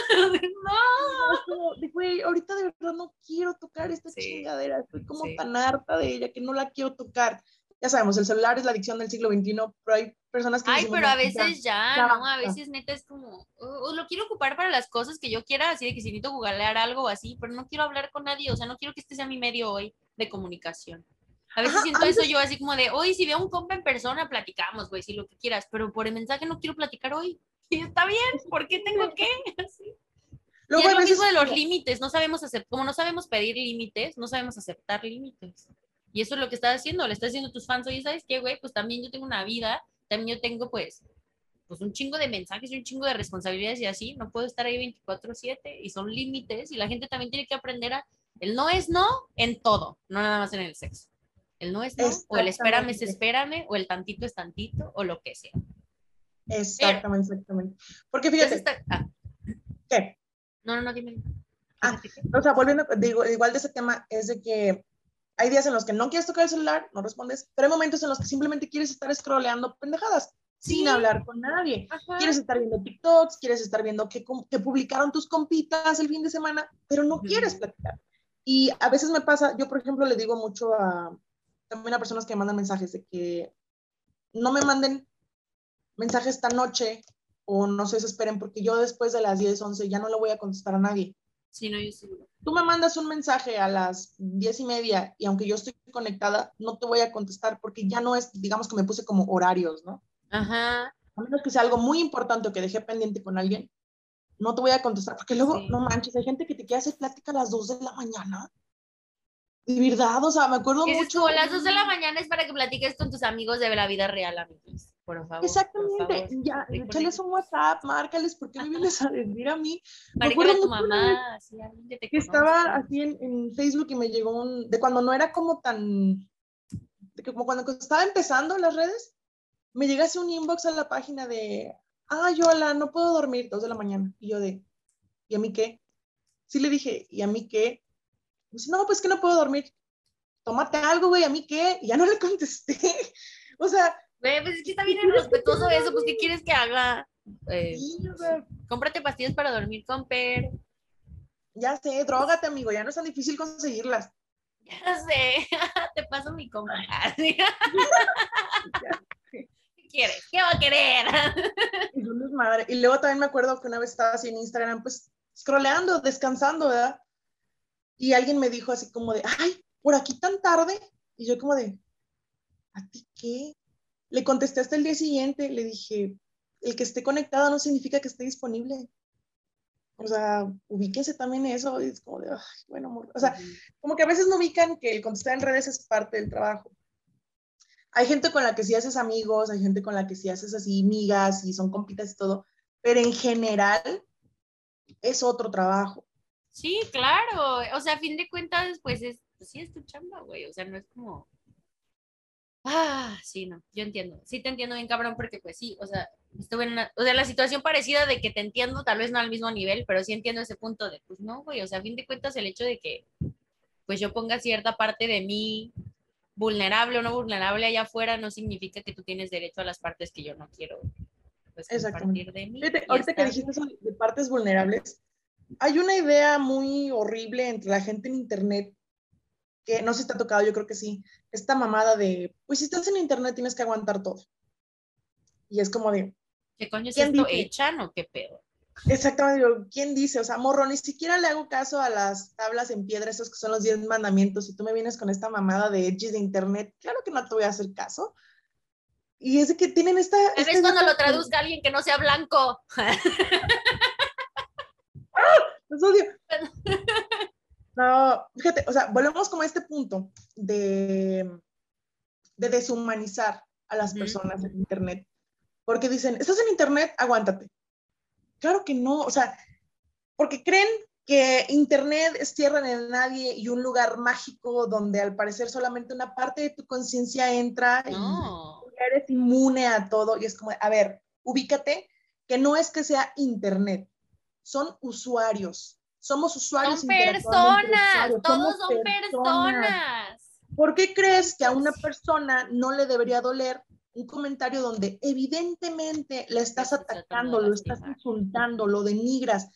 [LAUGHS] ¡No! Güey, ahorita de verdad no quiero tocar esta chingadera. Estoy como tan harta de ella que no la quiero tocar. Ya sabemos, el celular es la adicción del siglo XXI, pero hay personas que... Ay, pero a veces ya, ¿no? A veces neta es como, oh, lo quiero ocupar para las cosas que yo quiera, así de que si necesito googlear algo o así, pero no quiero hablar con nadie, o sea, no quiero que este sea mi medio hoy de comunicación. A veces siento eso yo así como de, hoy si veo un compa en persona, platicamos, güey, si lo que quieras, pero por el mensaje no quiero platicar hoy. [LAUGHS] Y está bien, ¿por qué tengo que? [LAUGHS] Así. y es lo mismo de los límites, no sabemos hacer, como no sabemos pedir límites, no sabemos aceptar límites. Y eso es lo que estás haciendo, le estás diciendo a tus fans, oye, ¿sabes qué, güey? Pues también yo tengo una vida, también yo tengo, pues, pues un chingo de mensajes y un chingo de responsabilidades y así, no puedo estar ahí 24/7 y son límites y la gente también tiene que aprender a, el no es no en todo, no nada más en el sexo. El no es no, o el espérame es espérame, o el tantito es tantito, o lo que sea. Exactamente, exactamente. Porque fíjate. Ah. ¿Qué? No, no, no, dime. Ah, o sea, volviendo, digo, igual de ese tema, es de que hay días en los que no quieres tocar el celular, no respondes, pero hay momentos en los que simplemente quieres estar scrolleando pendejadas sin hablar con nadie. Quieres estar viendo TikToks, quieres estar viendo que, que, publicaron tus compitas el fin de semana, pero no quieres platicar. Y a veces me pasa, yo por ejemplo le digo mucho a, también a personas que me mandan mensajes de que no me manden mensajes esta noche o no se desesperen porque yo después de las 10, 11 ya no le voy a contestar a nadie. Sí, no, yo sí. Tú me mandas un mensaje a las 10 y media y aunque yo estoy conectada, no te voy a contestar porque ya no es, digamos que me puse como horarios, ¿no? Ajá. a menos que sea algo muy importante o que dejé pendiente con alguien, no te voy a contestar, porque luego, no manches, hay gente que te quiere hacer plática a las 2 de la mañana. De verdad, o sea, me acuerdo mucho. a las 2 de la mañana es para que platiques con tus amigos de la vida real, amigos. Por favor. Exactamente, ya, échales un WhatsApp, márcales, ¿por qué me vienes a decir a mí? Me acuerdo tu mamá, que, estaba así en, en, Facebook y me llegó un, de cuando no era como tan, como cuando estaba empezando las redes, me llegase un inbox a la página de, ah, hola, no puedo dormir, dos de la mañana. Y yo de, ¿y a mí qué? Sí le dije, ¿y a mí qué? Dice, no, pues que no puedo dormir. Tómate algo, güey, ¿a mí qué? Y ya no le contesté. [LAUGHS] o sea. Güey, pues es que está bien irrespetuoso eso, pues ¿qué quieres que haga? Eh, cómprate pastillas para dormir con Per. Ya sé, drogate, amigo, ya no es tan difícil conseguirlas. Ya sé, [LAUGHS] te paso mi compra. [LAUGHS] quieres? ¿Qué va a querer? Y luego también me acuerdo que una vez estaba así en Instagram, pues, scrolleando, descansando, ¿verdad? Y alguien me dijo así como de, ay, por aquí tan tarde. Y yo como de, ¿a ti qué? Le contesté hasta el día siguiente, le dije, el que esté conectado no significa que esté disponible. O sea, ubíquense también eso. Y es como de, ay, bueno, amor. O sea, como que a veces no ubican que el contestar en redes es parte del trabajo hay gente con la que sí haces amigos, hay gente con la que sí haces así migas y son compitas y todo, pero en general es otro trabajo. Sí, claro. O sea, a fin de cuentas, pues, es, pues sí es tu chamba, güey. O sea, no es como. Ah, sí, no, yo entiendo. Sí te entiendo bien, cabrón, porque pues sí, o sea, estuve en una, o sea, la situación parecida de que te entiendo, tal vez no al mismo nivel, pero sí entiendo ese punto de, pues no, güey, o sea, a fin de cuentas el hecho de que, pues yo ponga cierta parte de mí vulnerable o no vulnerable allá afuera no significa que tú tienes derecho a las partes que yo no quiero pues, compartir de mí. ahorita que dijiste eso de partes vulnerables, hay una idea muy horrible entre la gente en internet que no te ha tocado, yo creo que sí, esta mamada de, pues si estás en internet tienes que aguantar todo. Y es como de... ¿Qué coño es esto? ¿Echan o qué pedo? Exactamente, ¿quién dice? O sea, morro, ni siquiera le hago caso a las tablas en piedra, esos que son los 10 mandamientos, y tú me vienes con esta mamada de edges de internet, claro que no te voy a hacer caso. Y es de que tienen esta... ¿Ves este cuando lo traduzca alguien que no sea blanco? [LAUGHS] ¡Los odio! [LAUGHS] No, fíjate, o sea, volvemos como a este punto de, de deshumanizar a las personas en Internet. Porque dicen, estás en Internet, aguántate Claro que no, o sea, porque creen que Internet es tierra de nadie y un lugar mágico donde al parecer solamente una parte de tu conciencia entra y eres inmune a todo. Y es como, a ver, ubícate que no es que sea Internet, son usuarios. Somos usuarios. Son personas, todos son personas. ¿Por qué crees que a una persona no le debería doler un comentario donde evidentemente le estás atacando, lo estás insultando, lo denigras,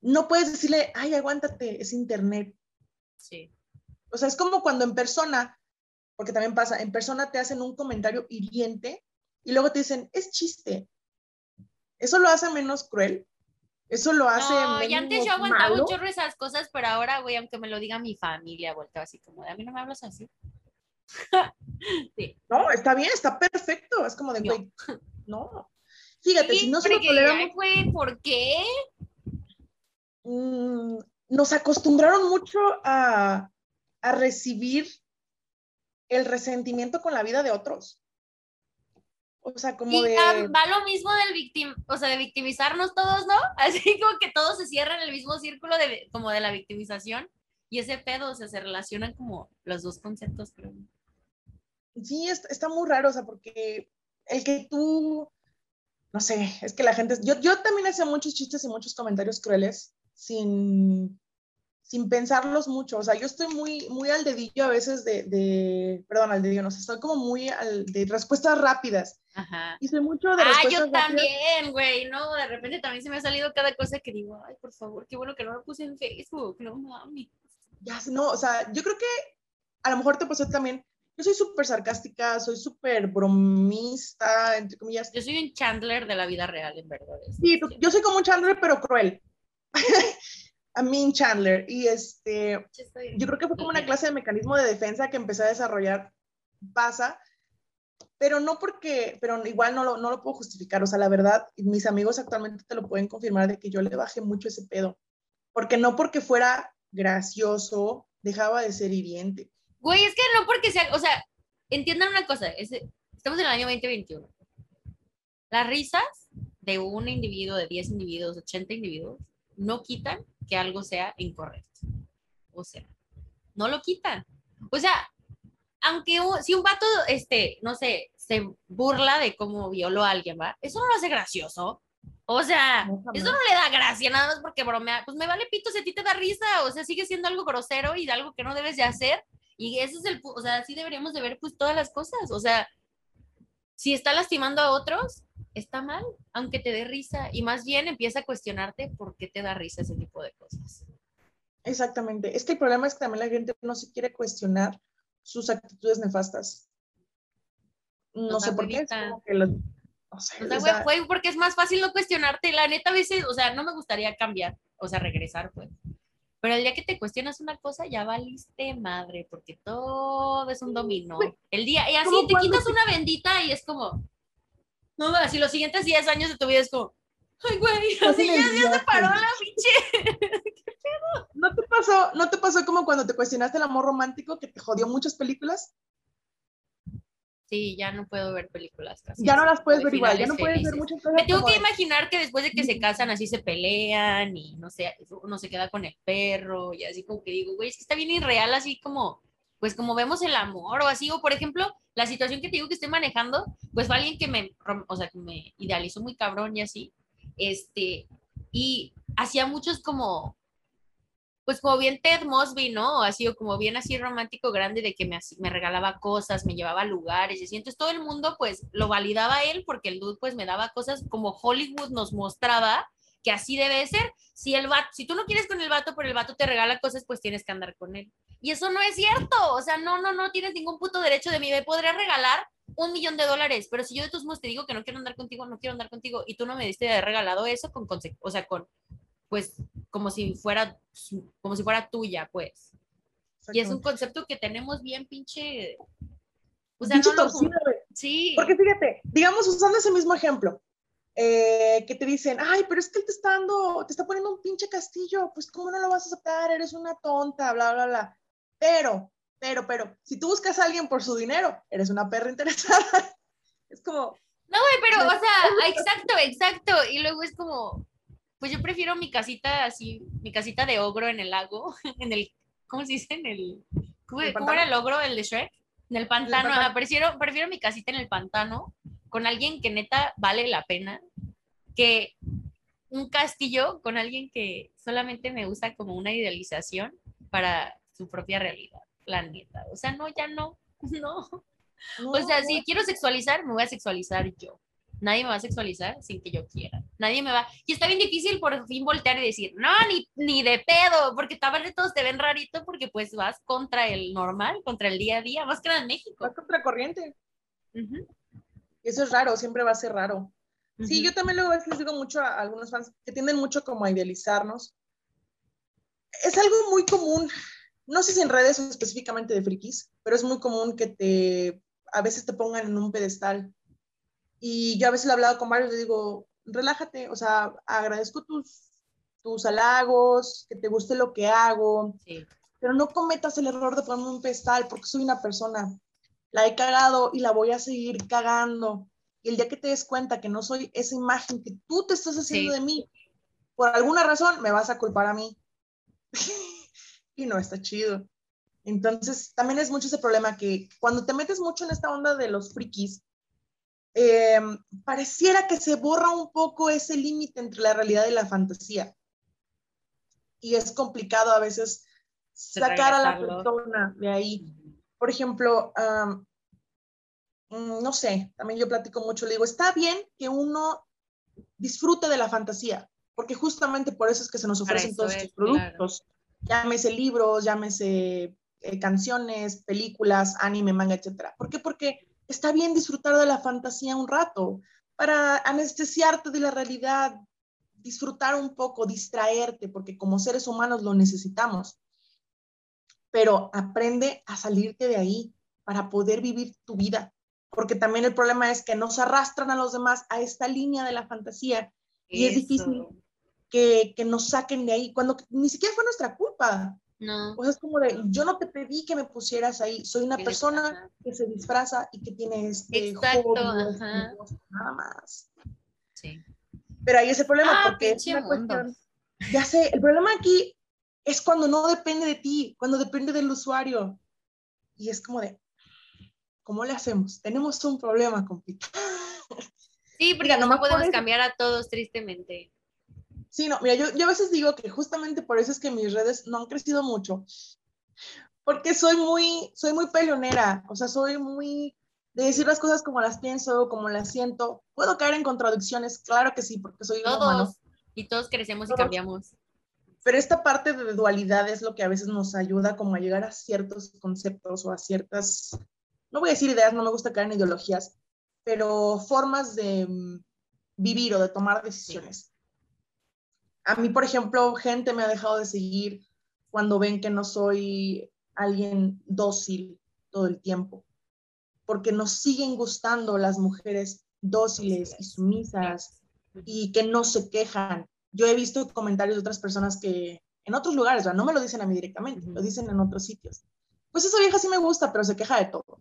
no puedes decirle, ay, aguántate, es internet. Sí. O sea, es como cuando en persona, porque también pasa, en persona te hacen un comentario hiriente y luego te dicen, es chiste. Eso lo hace menos cruel. Eso lo hace. No, y antes yo aguantaba mucho esas cosas, pero ahora, güey, aunque me lo diga mi familia, vuelto así como de a mí no me hablas así. [LAUGHS] No, está bien, está perfecto. Es como de, güey, no. Fíjate, si no se lo toleramos. ¿por qué? Mm, nos acostumbraron mucho a, a recibir el resentimiento con la vida de otros. O sea, como de... va lo mismo del victim, o sea, de victimizarnos todos, ¿no? [LAUGHS] Así como que todos se cierran en el mismo círculo de, como de la victimización. Y ese pedo, o sea, se relacionan como los dos conceptos, creo sí, está, muy raro, o sea, porque el que tú, no sé, es que la gente, yo, yo también hacía muchos chistes y muchos comentarios crueles sin, sin pensarlos mucho, o sea, yo estoy muy, muy al dedillo a veces de, de perdón, al dedillo, no sé, estoy como muy al, de respuestas rápidas. Ajá. Y soy mucho de Ah, yo también, güey, no, de repente también se me ha salido cada cosa que digo, ay, por favor, qué bueno que no lo puse en Facebook, no mami. Ya, no, o sea, yo creo que a lo mejor te pasó también, yo soy súper sarcástica, soy súper bromista, entre comillas. Yo soy un Chandler de la vida real, en verdad. Sí, yo soy como un Chandler, pero cruel. [LAUGHS] a mí Chandler. Y este, yo creo que fue como una clase de mecanismo de defensa que empecé a desarrollar. Pasa pero no porque, pero igual no lo, no lo puedo justificar, o sea, la verdad, mis amigos actualmente te lo pueden confirmar de que yo le bajé mucho ese pedo, porque no porque fuera gracioso, dejaba de ser hiriente. Güey, es que no porque sea, o sea, entiendan una cosa, estamos en el año 2021. Las risas de un individuo, de 10 individuos, 80 individuos, no quitan que algo sea incorrecto. O sea, no lo quitan. O sea, aunque si un vato, este, no sé, se burla de cómo violó a alguien, ¿va? Eso no lo hace gracioso. O sea, eso no le da gracia nada más porque bromea. Pues me vale pito si a ti te da risa. O sea, sigue siendo algo grosero y algo que no debes de hacer. Y eso es el, o sea, así deberíamos de ver pues todas las cosas. O sea, si está lastimando a otros, está mal, aunque te dé risa. Y más bien empieza a cuestionarte por qué te da risa ese tipo de cosas. Exactamente. Es que el problema es que también la gente no se quiere cuestionar sus actitudes nefastas. No, sé por qué. o sea, porque es más fácil no cuestionarte. La neta, a veces, o sea, no me gustaría cambiar, o sea, regresar, pues. Pero el día que te cuestionas una cosa, ya valiste madre, porque todo es un dominó. El día, y así te quitas una bendita y es como, no, así los siguientes 10 años de tu vida es como, ay, güey, así ya, se paró la pinche. [LAUGHS] ¿Qué pedo? ¿No te, pasó, ¿No te pasó como cuando te cuestionaste el amor romántico que te jodió muchas películas? Sí, ya no puedo ver películas casi. Ya no las puedes ver igual, ya no puedes ver muchas cosas. Me tengo que imaginar que después de que se casan así se pelean y no sé, uno se queda con el perro y así como que digo, güey, es que está bien irreal así como, pues como vemos el amor o así, o por ejemplo, la situación que te digo que estoy manejando, pues fue alguien que me, o sea, que me idealizó muy cabrón y así, este, y hacía muchos como, pues como bien Ted Mosby, ¿no? Ha sido como bien así romántico grande de que me, me regalaba cosas, me llevaba lugares y así. Entonces todo el mundo pues lo validaba él porque el dude pues me daba cosas como Hollywood nos mostraba que así debe ser. Si el vato, si tú no quieres con el vato, pero el vato te regala cosas, pues tienes que andar con él. Y eso no es cierto. O sea, no, no, no tienes ningún puto derecho de mí. Me podría regalar un millón de dólares, pero si yo de tus modos te digo que no quiero andar contigo, no quiero andar contigo, y tú no me diste de regalado eso con, o sea, con, pues, como si fuera, como si fuera tuya, pues. Y es un concepto que tenemos bien pinche... O sea, no Sí. Porque fíjate, digamos, usando ese mismo ejemplo, eh, que te dicen, ay, pero es que él te está dando, te está poniendo un pinche castillo, pues ¿cómo no lo vas a aceptar? Eres una tonta, bla, bla, bla. Pero, pero, pero, si tú buscas a alguien por su dinero, eres una perra interesada. [LAUGHS] es como... No, güey, pero, o sea, exacto, exacto. Y luego es como, pues yo prefiero mi casita así, mi casita de ogro en el lago, [LAUGHS] en el, ¿cómo se dice? En el, ¿cómo, era el ogro, el de Shrek? En el pantano, prefiero, prefiero mi casita en el pantano con alguien que neta vale la pena, que un castillo con alguien que solamente me usa como una idealización para su propia realidad, la neta. O sea, no, ya no, [LAUGHS] no. o sea, si quiero sexualizar, me voy a sexualizar yo. Nadie me va a sexualizar sin que yo quiera. Nadie me va. Y está bien difícil por fin voltear y decir, no, ni, ni de pedo, porque tal vez todos te ven rarito porque pues vas contra el normal, contra el día a día, más que nada en México. Vas contra corriente. Y eso es raro, siempre va a ser raro. Sí, yo también luego les digo mucho a algunos fans que tienden mucho como a idealizarnos. Es algo muy común, no sé si en redes específicamente de frikis, pero es muy común que te, a veces te pongan en un pedestal y yo a veces he hablado con varios, le digo, relájate, o sea, agradezco tus, tus halagos, que te guste lo que hago, pero no cometas el error de ponerme un pedestal porque soy una persona. La he cagado y la voy a seguir cagando. Y el día que te des cuenta que no soy esa imagen que tú te estás haciendo de mí, por alguna razón me vas a culpar a mí. [LAUGHS] y no está chido. Entonces, también es mucho ese problema que cuando te metes mucho en esta onda de los frikis, eh, pareciera que se borra un poco ese límite entre la realidad y la fantasía. Y es complicado a veces sacar a la persona de ahí. Por ejemplo, mm, no sé, también yo platico mucho, le digo, está bien que uno disfrute de la fantasía, porque justamente por eso es que se nos ofrecen todos estos productos. Llámese libros, llámese eh, canciones, películas, anime, manga, etcétera. ¿Por qué? Porque está bien disfrutar de la fantasía un rato para anestesiarte de la realidad, disfrutar un poco, distraerte, porque como seres humanos lo necesitamos. Pero aprende a salirte de ahí para poder vivir tu vida, porque también el problema es que nos arrastran a los demás a esta línea de la fantasía y es difícil que, que, nos saquen de ahí cuando ni siquiera fue nuestra culpa. No. O sea, es como de, yo no te pedí que me pusieras ahí, soy una persona que se disfraza y que tiene este Exacto, este nada más. Sí. Pero ahí es el problema, ah, porque es una cuestión, ya sé, el problema aquí es cuando no depende de ti, cuando depende del usuario. Y es como de, ¿cómo le hacemos? Tenemos un problema, compito. [LAUGHS] Sí, porque no podemos cambiar a todos, tristemente. Sí, no, mira, yo, yo a veces digo que justamente por eso es que mis redes no han crecido mucho, porque soy muy, soy muy peleonera, o sea, soy muy de decir las cosas como las pienso, como las siento. ¿Puedo caer en contradicciones? Claro que sí, porque soy todos, humano. Y todos crecemos y cambiamos. Pero esta parte de dualidad es lo que a veces nos ayuda como a llegar a ciertos conceptos o a ciertas, no voy a decir ideas, no me gusta caer en ideologías, pero formas de mm, vivir o de tomar decisiones. A mí, por ejemplo, gente me ha dejado de seguir cuando ven que no soy alguien dócil todo el tiempo, porque nos siguen gustando las mujeres dóciles y sumisas y que no se quejan. Yo he visto comentarios de otras personas que en otros lugares, no me lo dicen a mí directamente, lo dicen en otros sitios. Pues esa vieja sí me gusta, pero se queja de todo.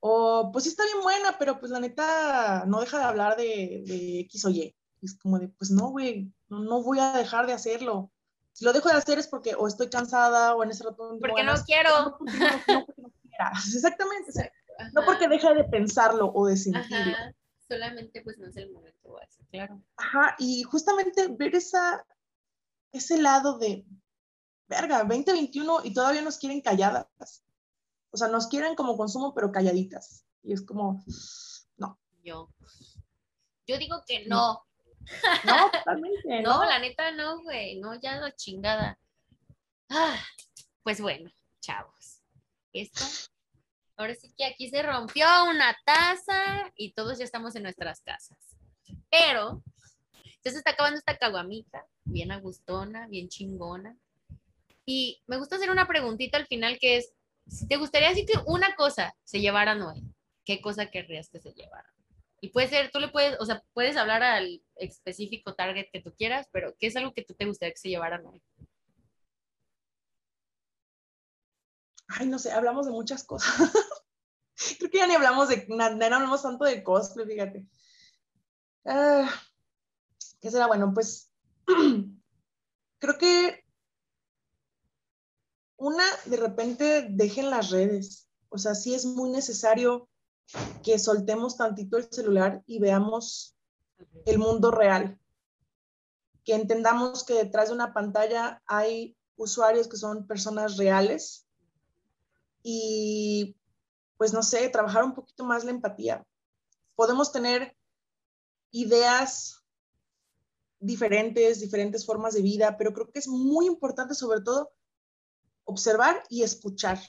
O pues sí está bien buena, pero pues la neta no deja de hablar de, de X o Y. es como de, pues no, güey, no, no, voy a dejar de hacerlo. Si lo dejo de hacer es porque o estoy cansada o en ese rato... Porque no quiero. No, porque no, quiera. Exactamente. no porque [LAUGHS] deje de pensarlo o de sentirlo. Solamente pues no es el momento, claro. Ajá, y justamente ver esa, ese lado de, verga, 2021 y todavía nos quieren calladas. O sea, nos quieren como consumo, pero calladitas. Y es como, no. Yo. Yo digo que no. No, [LAUGHS] totalmente. no, la neta no, güey. No, ya la chingada. Ah, pues bueno, chavos. Esto. Ahora sí que aquí se rompió una taza y todos ya estamos en nuestras casas. Pero ya se está acabando esta caguamita, bien agustona, bien chingona. Y me gusta hacer una preguntita al final que es, si te gustaría decir que una cosa se llevara Noé, ¿qué cosa querrías que se llevara? Y puede ser, tú le puedes, o sea, puedes hablar al específico target que tú quieras, pero ¿qué es algo que tú te gustaría que se llevara Noé? Ay, no sé, hablamos de muchas cosas. [LAUGHS] [LAUGHS] Creo que ya ni hablamos de, no, hablamos tanto de cosplay, fíjate. Ah, ¿Qué será? Bueno, pues [CLEARS THROAT] creo que una, de repente dejen las redes. O sea, sí es muy necesario que soltemos tantito el celular y veamos el mundo real. Que entendamos que detrás de una pantalla hay usuarios que son personas reales y pues no sé, trabajar un poquito más la empatía. Podemos tener ideas diferentes, diferentes formas de vida, pero creo que es muy importante sobre todo observar y escuchar.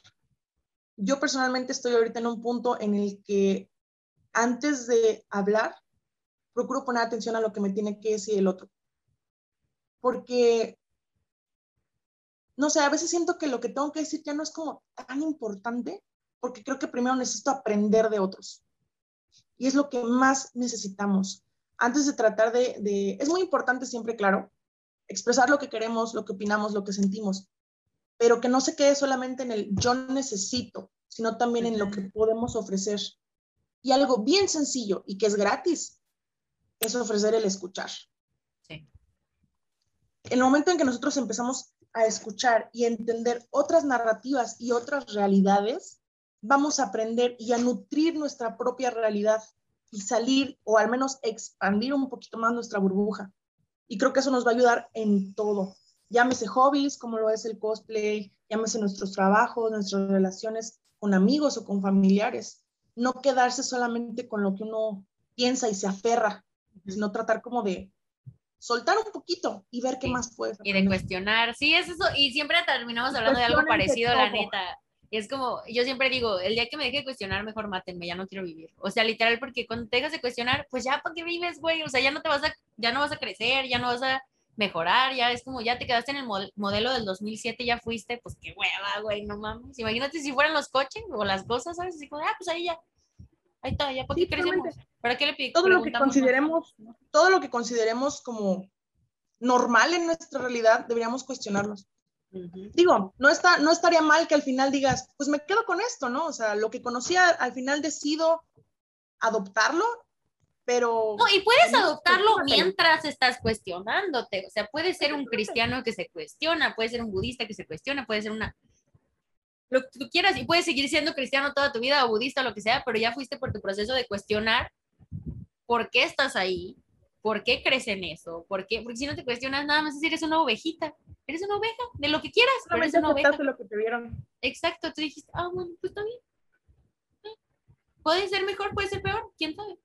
Yo personalmente estoy ahorita en un punto en el que antes de hablar, procuro poner atención a lo que me tiene que decir el otro. Porque, no sé, a veces siento que lo que tengo que decir ya no es como tan importante, porque creo que primero necesito aprender de otros. Y es lo que más necesitamos. Antes de tratar de, de es muy importante siempre, claro, expresar lo que queremos, lo que opinamos, lo que sentimos, pero que no se quede solamente en el yo necesito, sino también en lo que podemos ofrecer. Y algo bien sencillo y que es gratis es ofrecer el escuchar. Sí. En el momento en que nosotros empezamos a escuchar y entender otras narrativas y otras realidades, vamos a aprender y a nutrir nuestra propia realidad y salir o al menos expandir un poquito más nuestra burbuja. Y creo que eso nos va a ayudar en todo llámese hobbies, como lo es el cosplay, llámese nuestros trabajos, nuestras relaciones con amigos o con familiares. No quedarse solamente con lo que uno piensa y se aferra, sino tratar como de soltar un poquito y ver qué más puede. Y de cuestionar, sí, es eso, y siempre terminamos hablando de algo parecido, la neta. Es como, yo siempre digo, el día que me deje de cuestionar, mejor mátenme, ya no quiero vivir. O sea, literal, porque cuando te dejas de cuestionar, pues ya, ¿para qué vives, güey? O sea, ya no te vas a, ya no vas a crecer, ya no vas a mejorar, ya es como ya te quedaste en el modelo del 2007, ya fuiste, pues qué hueva, güey, no mames. Imagínate si fueran los coches o las cosas, ¿sabes? Así como, ah, pues ahí ya. Ahí está, ya porque crecemos. ¿Para qué le Todo lo que consideremos, todo lo que consideremos como normal en nuestra realidad, deberíamos cuestionarlos. Digo, no, está, no estaría mal que al final digas, pues me quedo con esto, ¿no? O sea, lo que conocía, al final decido adoptarlo, pero... No, y puedes adoptarlo mientras estás cuestionándote. O sea, puede ser un cristiano que se cuestiona, puede ser un budista que se cuestiona, puede ser una... Lo que tú quieras, y puedes seguir siendo cristiano toda tu vida o budista o lo que sea, pero ya fuiste por tu proceso de cuestionar por qué estás ahí, por qué crees en eso, por qué, porque si no te cuestionas nada más, si eres una ovejita, eres una oveja, de lo que quieras, pero eres una oveja. lo que te vieron. Exacto, tú dijiste, ah, bueno, pues está bien. Puede ser mejor, puede ser peor, quién sabe.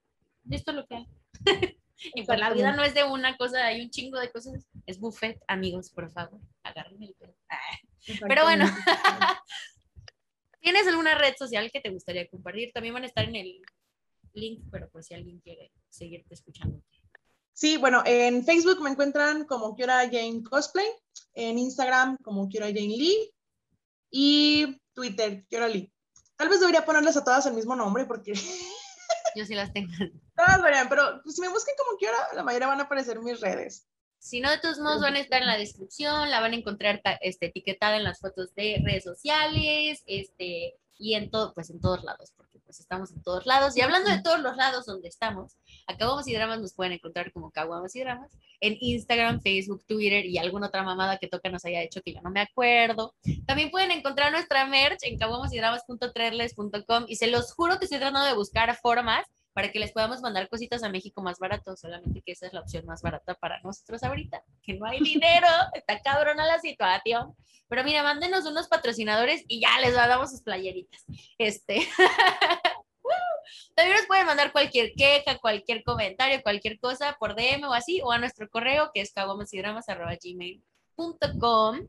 Esto es lo que hay. [LAUGHS] y pues la vida no es de una cosa, hay un chingo de cosas. Es buffet, amigos, por favor, agárrenme el pelo. Pero bueno, [LAUGHS] ¿tienes alguna red social que te gustaría compartir? También van a estar en el link, pero por si alguien quiere seguirte escuchando. Sí, bueno, en Facebook me encuentran como Kiora Jane Cosplay, en Instagram como Kiora Jane Lee y Twitter, Kiora Lee. Tal vez debería ponerles a todas el mismo nombre porque... [LAUGHS] Yo sí las tengo. Todas deberían, pero si me busquen como Kiora, la mayoría van a aparecer mis redes. Si no, de todos modos van a estar en la descripción, la van a encontrar este, etiquetada en las fotos de redes sociales, este, y en todo, pues en todos lados, porque pues estamos en todos lados. Y hablando de todos los lados donde estamos, a Caguamas y Dramas nos pueden encontrar como Caguamas y Dramas en Instagram, Facebook, Twitter y alguna otra mamada que Toca nos haya hecho que ya no me acuerdo. También pueden encontrar nuestra merch en caguamasydramas.treles.com y se los juro que estoy tratando de buscar formas para que les podamos mandar cositas a México más barato, solamente que esa es la opción más barata para nosotros ahorita, que no hay dinero, [LAUGHS] está cabrona la situación. Pero mira, mándenos unos patrocinadores y ya les damos sus playeritas. Este. [LAUGHS] También nos pueden mandar cualquier queja, cualquier comentario, cualquier cosa por DM o así, o a nuestro correo que es caguamasidramas.gmail.com.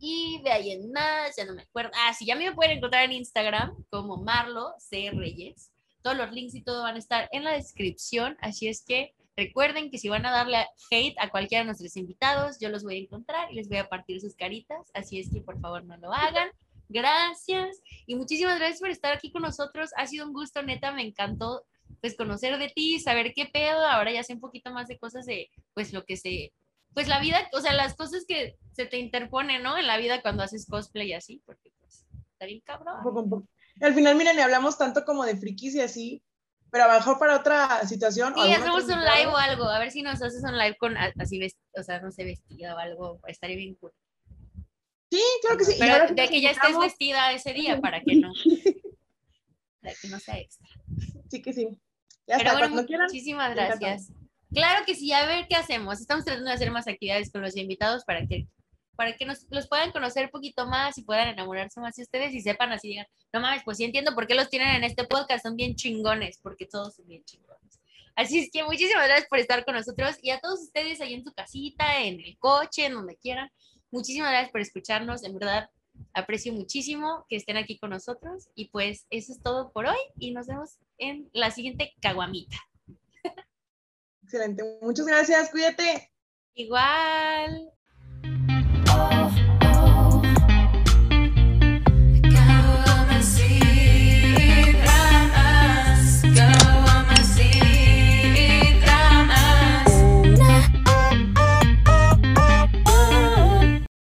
Y de ahí en más, ya no me acuerdo. Ah, sí, ya me pueden encontrar en Instagram como Marlo C. Reyes. Todos los links y todo van a estar en la descripción. Así es que recuerden que si van a darle hate a cualquiera de nuestros invitados, yo los voy a encontrar y les voy a partir sus caritas. Así es que por favor no lo hagan. Gracias. Y muchísimas gracias por estar aquí con nosotros. Ha sido un gusto, neta, me encantó pues conocer de ti, saber qué pedo. Ahora ya sé un poquito más de cosas de pues lo que se pues la vida, o sea, las cosas que se te interponen, ¿no? En la vida cuando haces cosplay y así, porque pues está bien cabrón. Al final, miren, hablamos tanto como de frikis y así, pero a lo mejor para otra situación. Sí, hacemos un live o algo, a ver si nos haces un live con así, o sea, no sé, vestido o algo, estaría bien cool. Sí, creo que sí. Pero de que ya estés vestida ese día [LAUGHS] para que no, para que no sea extra. Sí que sí. Ya Pero bueno, muchísimas gracias. Claro que sí, a ver qué hacemos. Estamos tratando de hacer más actividades con los invitados para que para que nos, los puedan conocer un poquito más y puedan enamorarse más de ustedes y sepan así, digan, no mames, pues sí entiendo por qué los tienen en este podcast, son bien chingones, porque todos son bien chingones. Así es que muchísimas gracias por estar con nosotros y a todos ustedes ahí en su casita, en el coche, en donde quieran. Muchísimas gracias por escucharnos, en verdad aprecio muchísimo que estén aquí con nosotros y pues eso es todo por hoy y nos vemos en la siguiente caguamita. Excelente, muchas gracias, cuídate. Igual.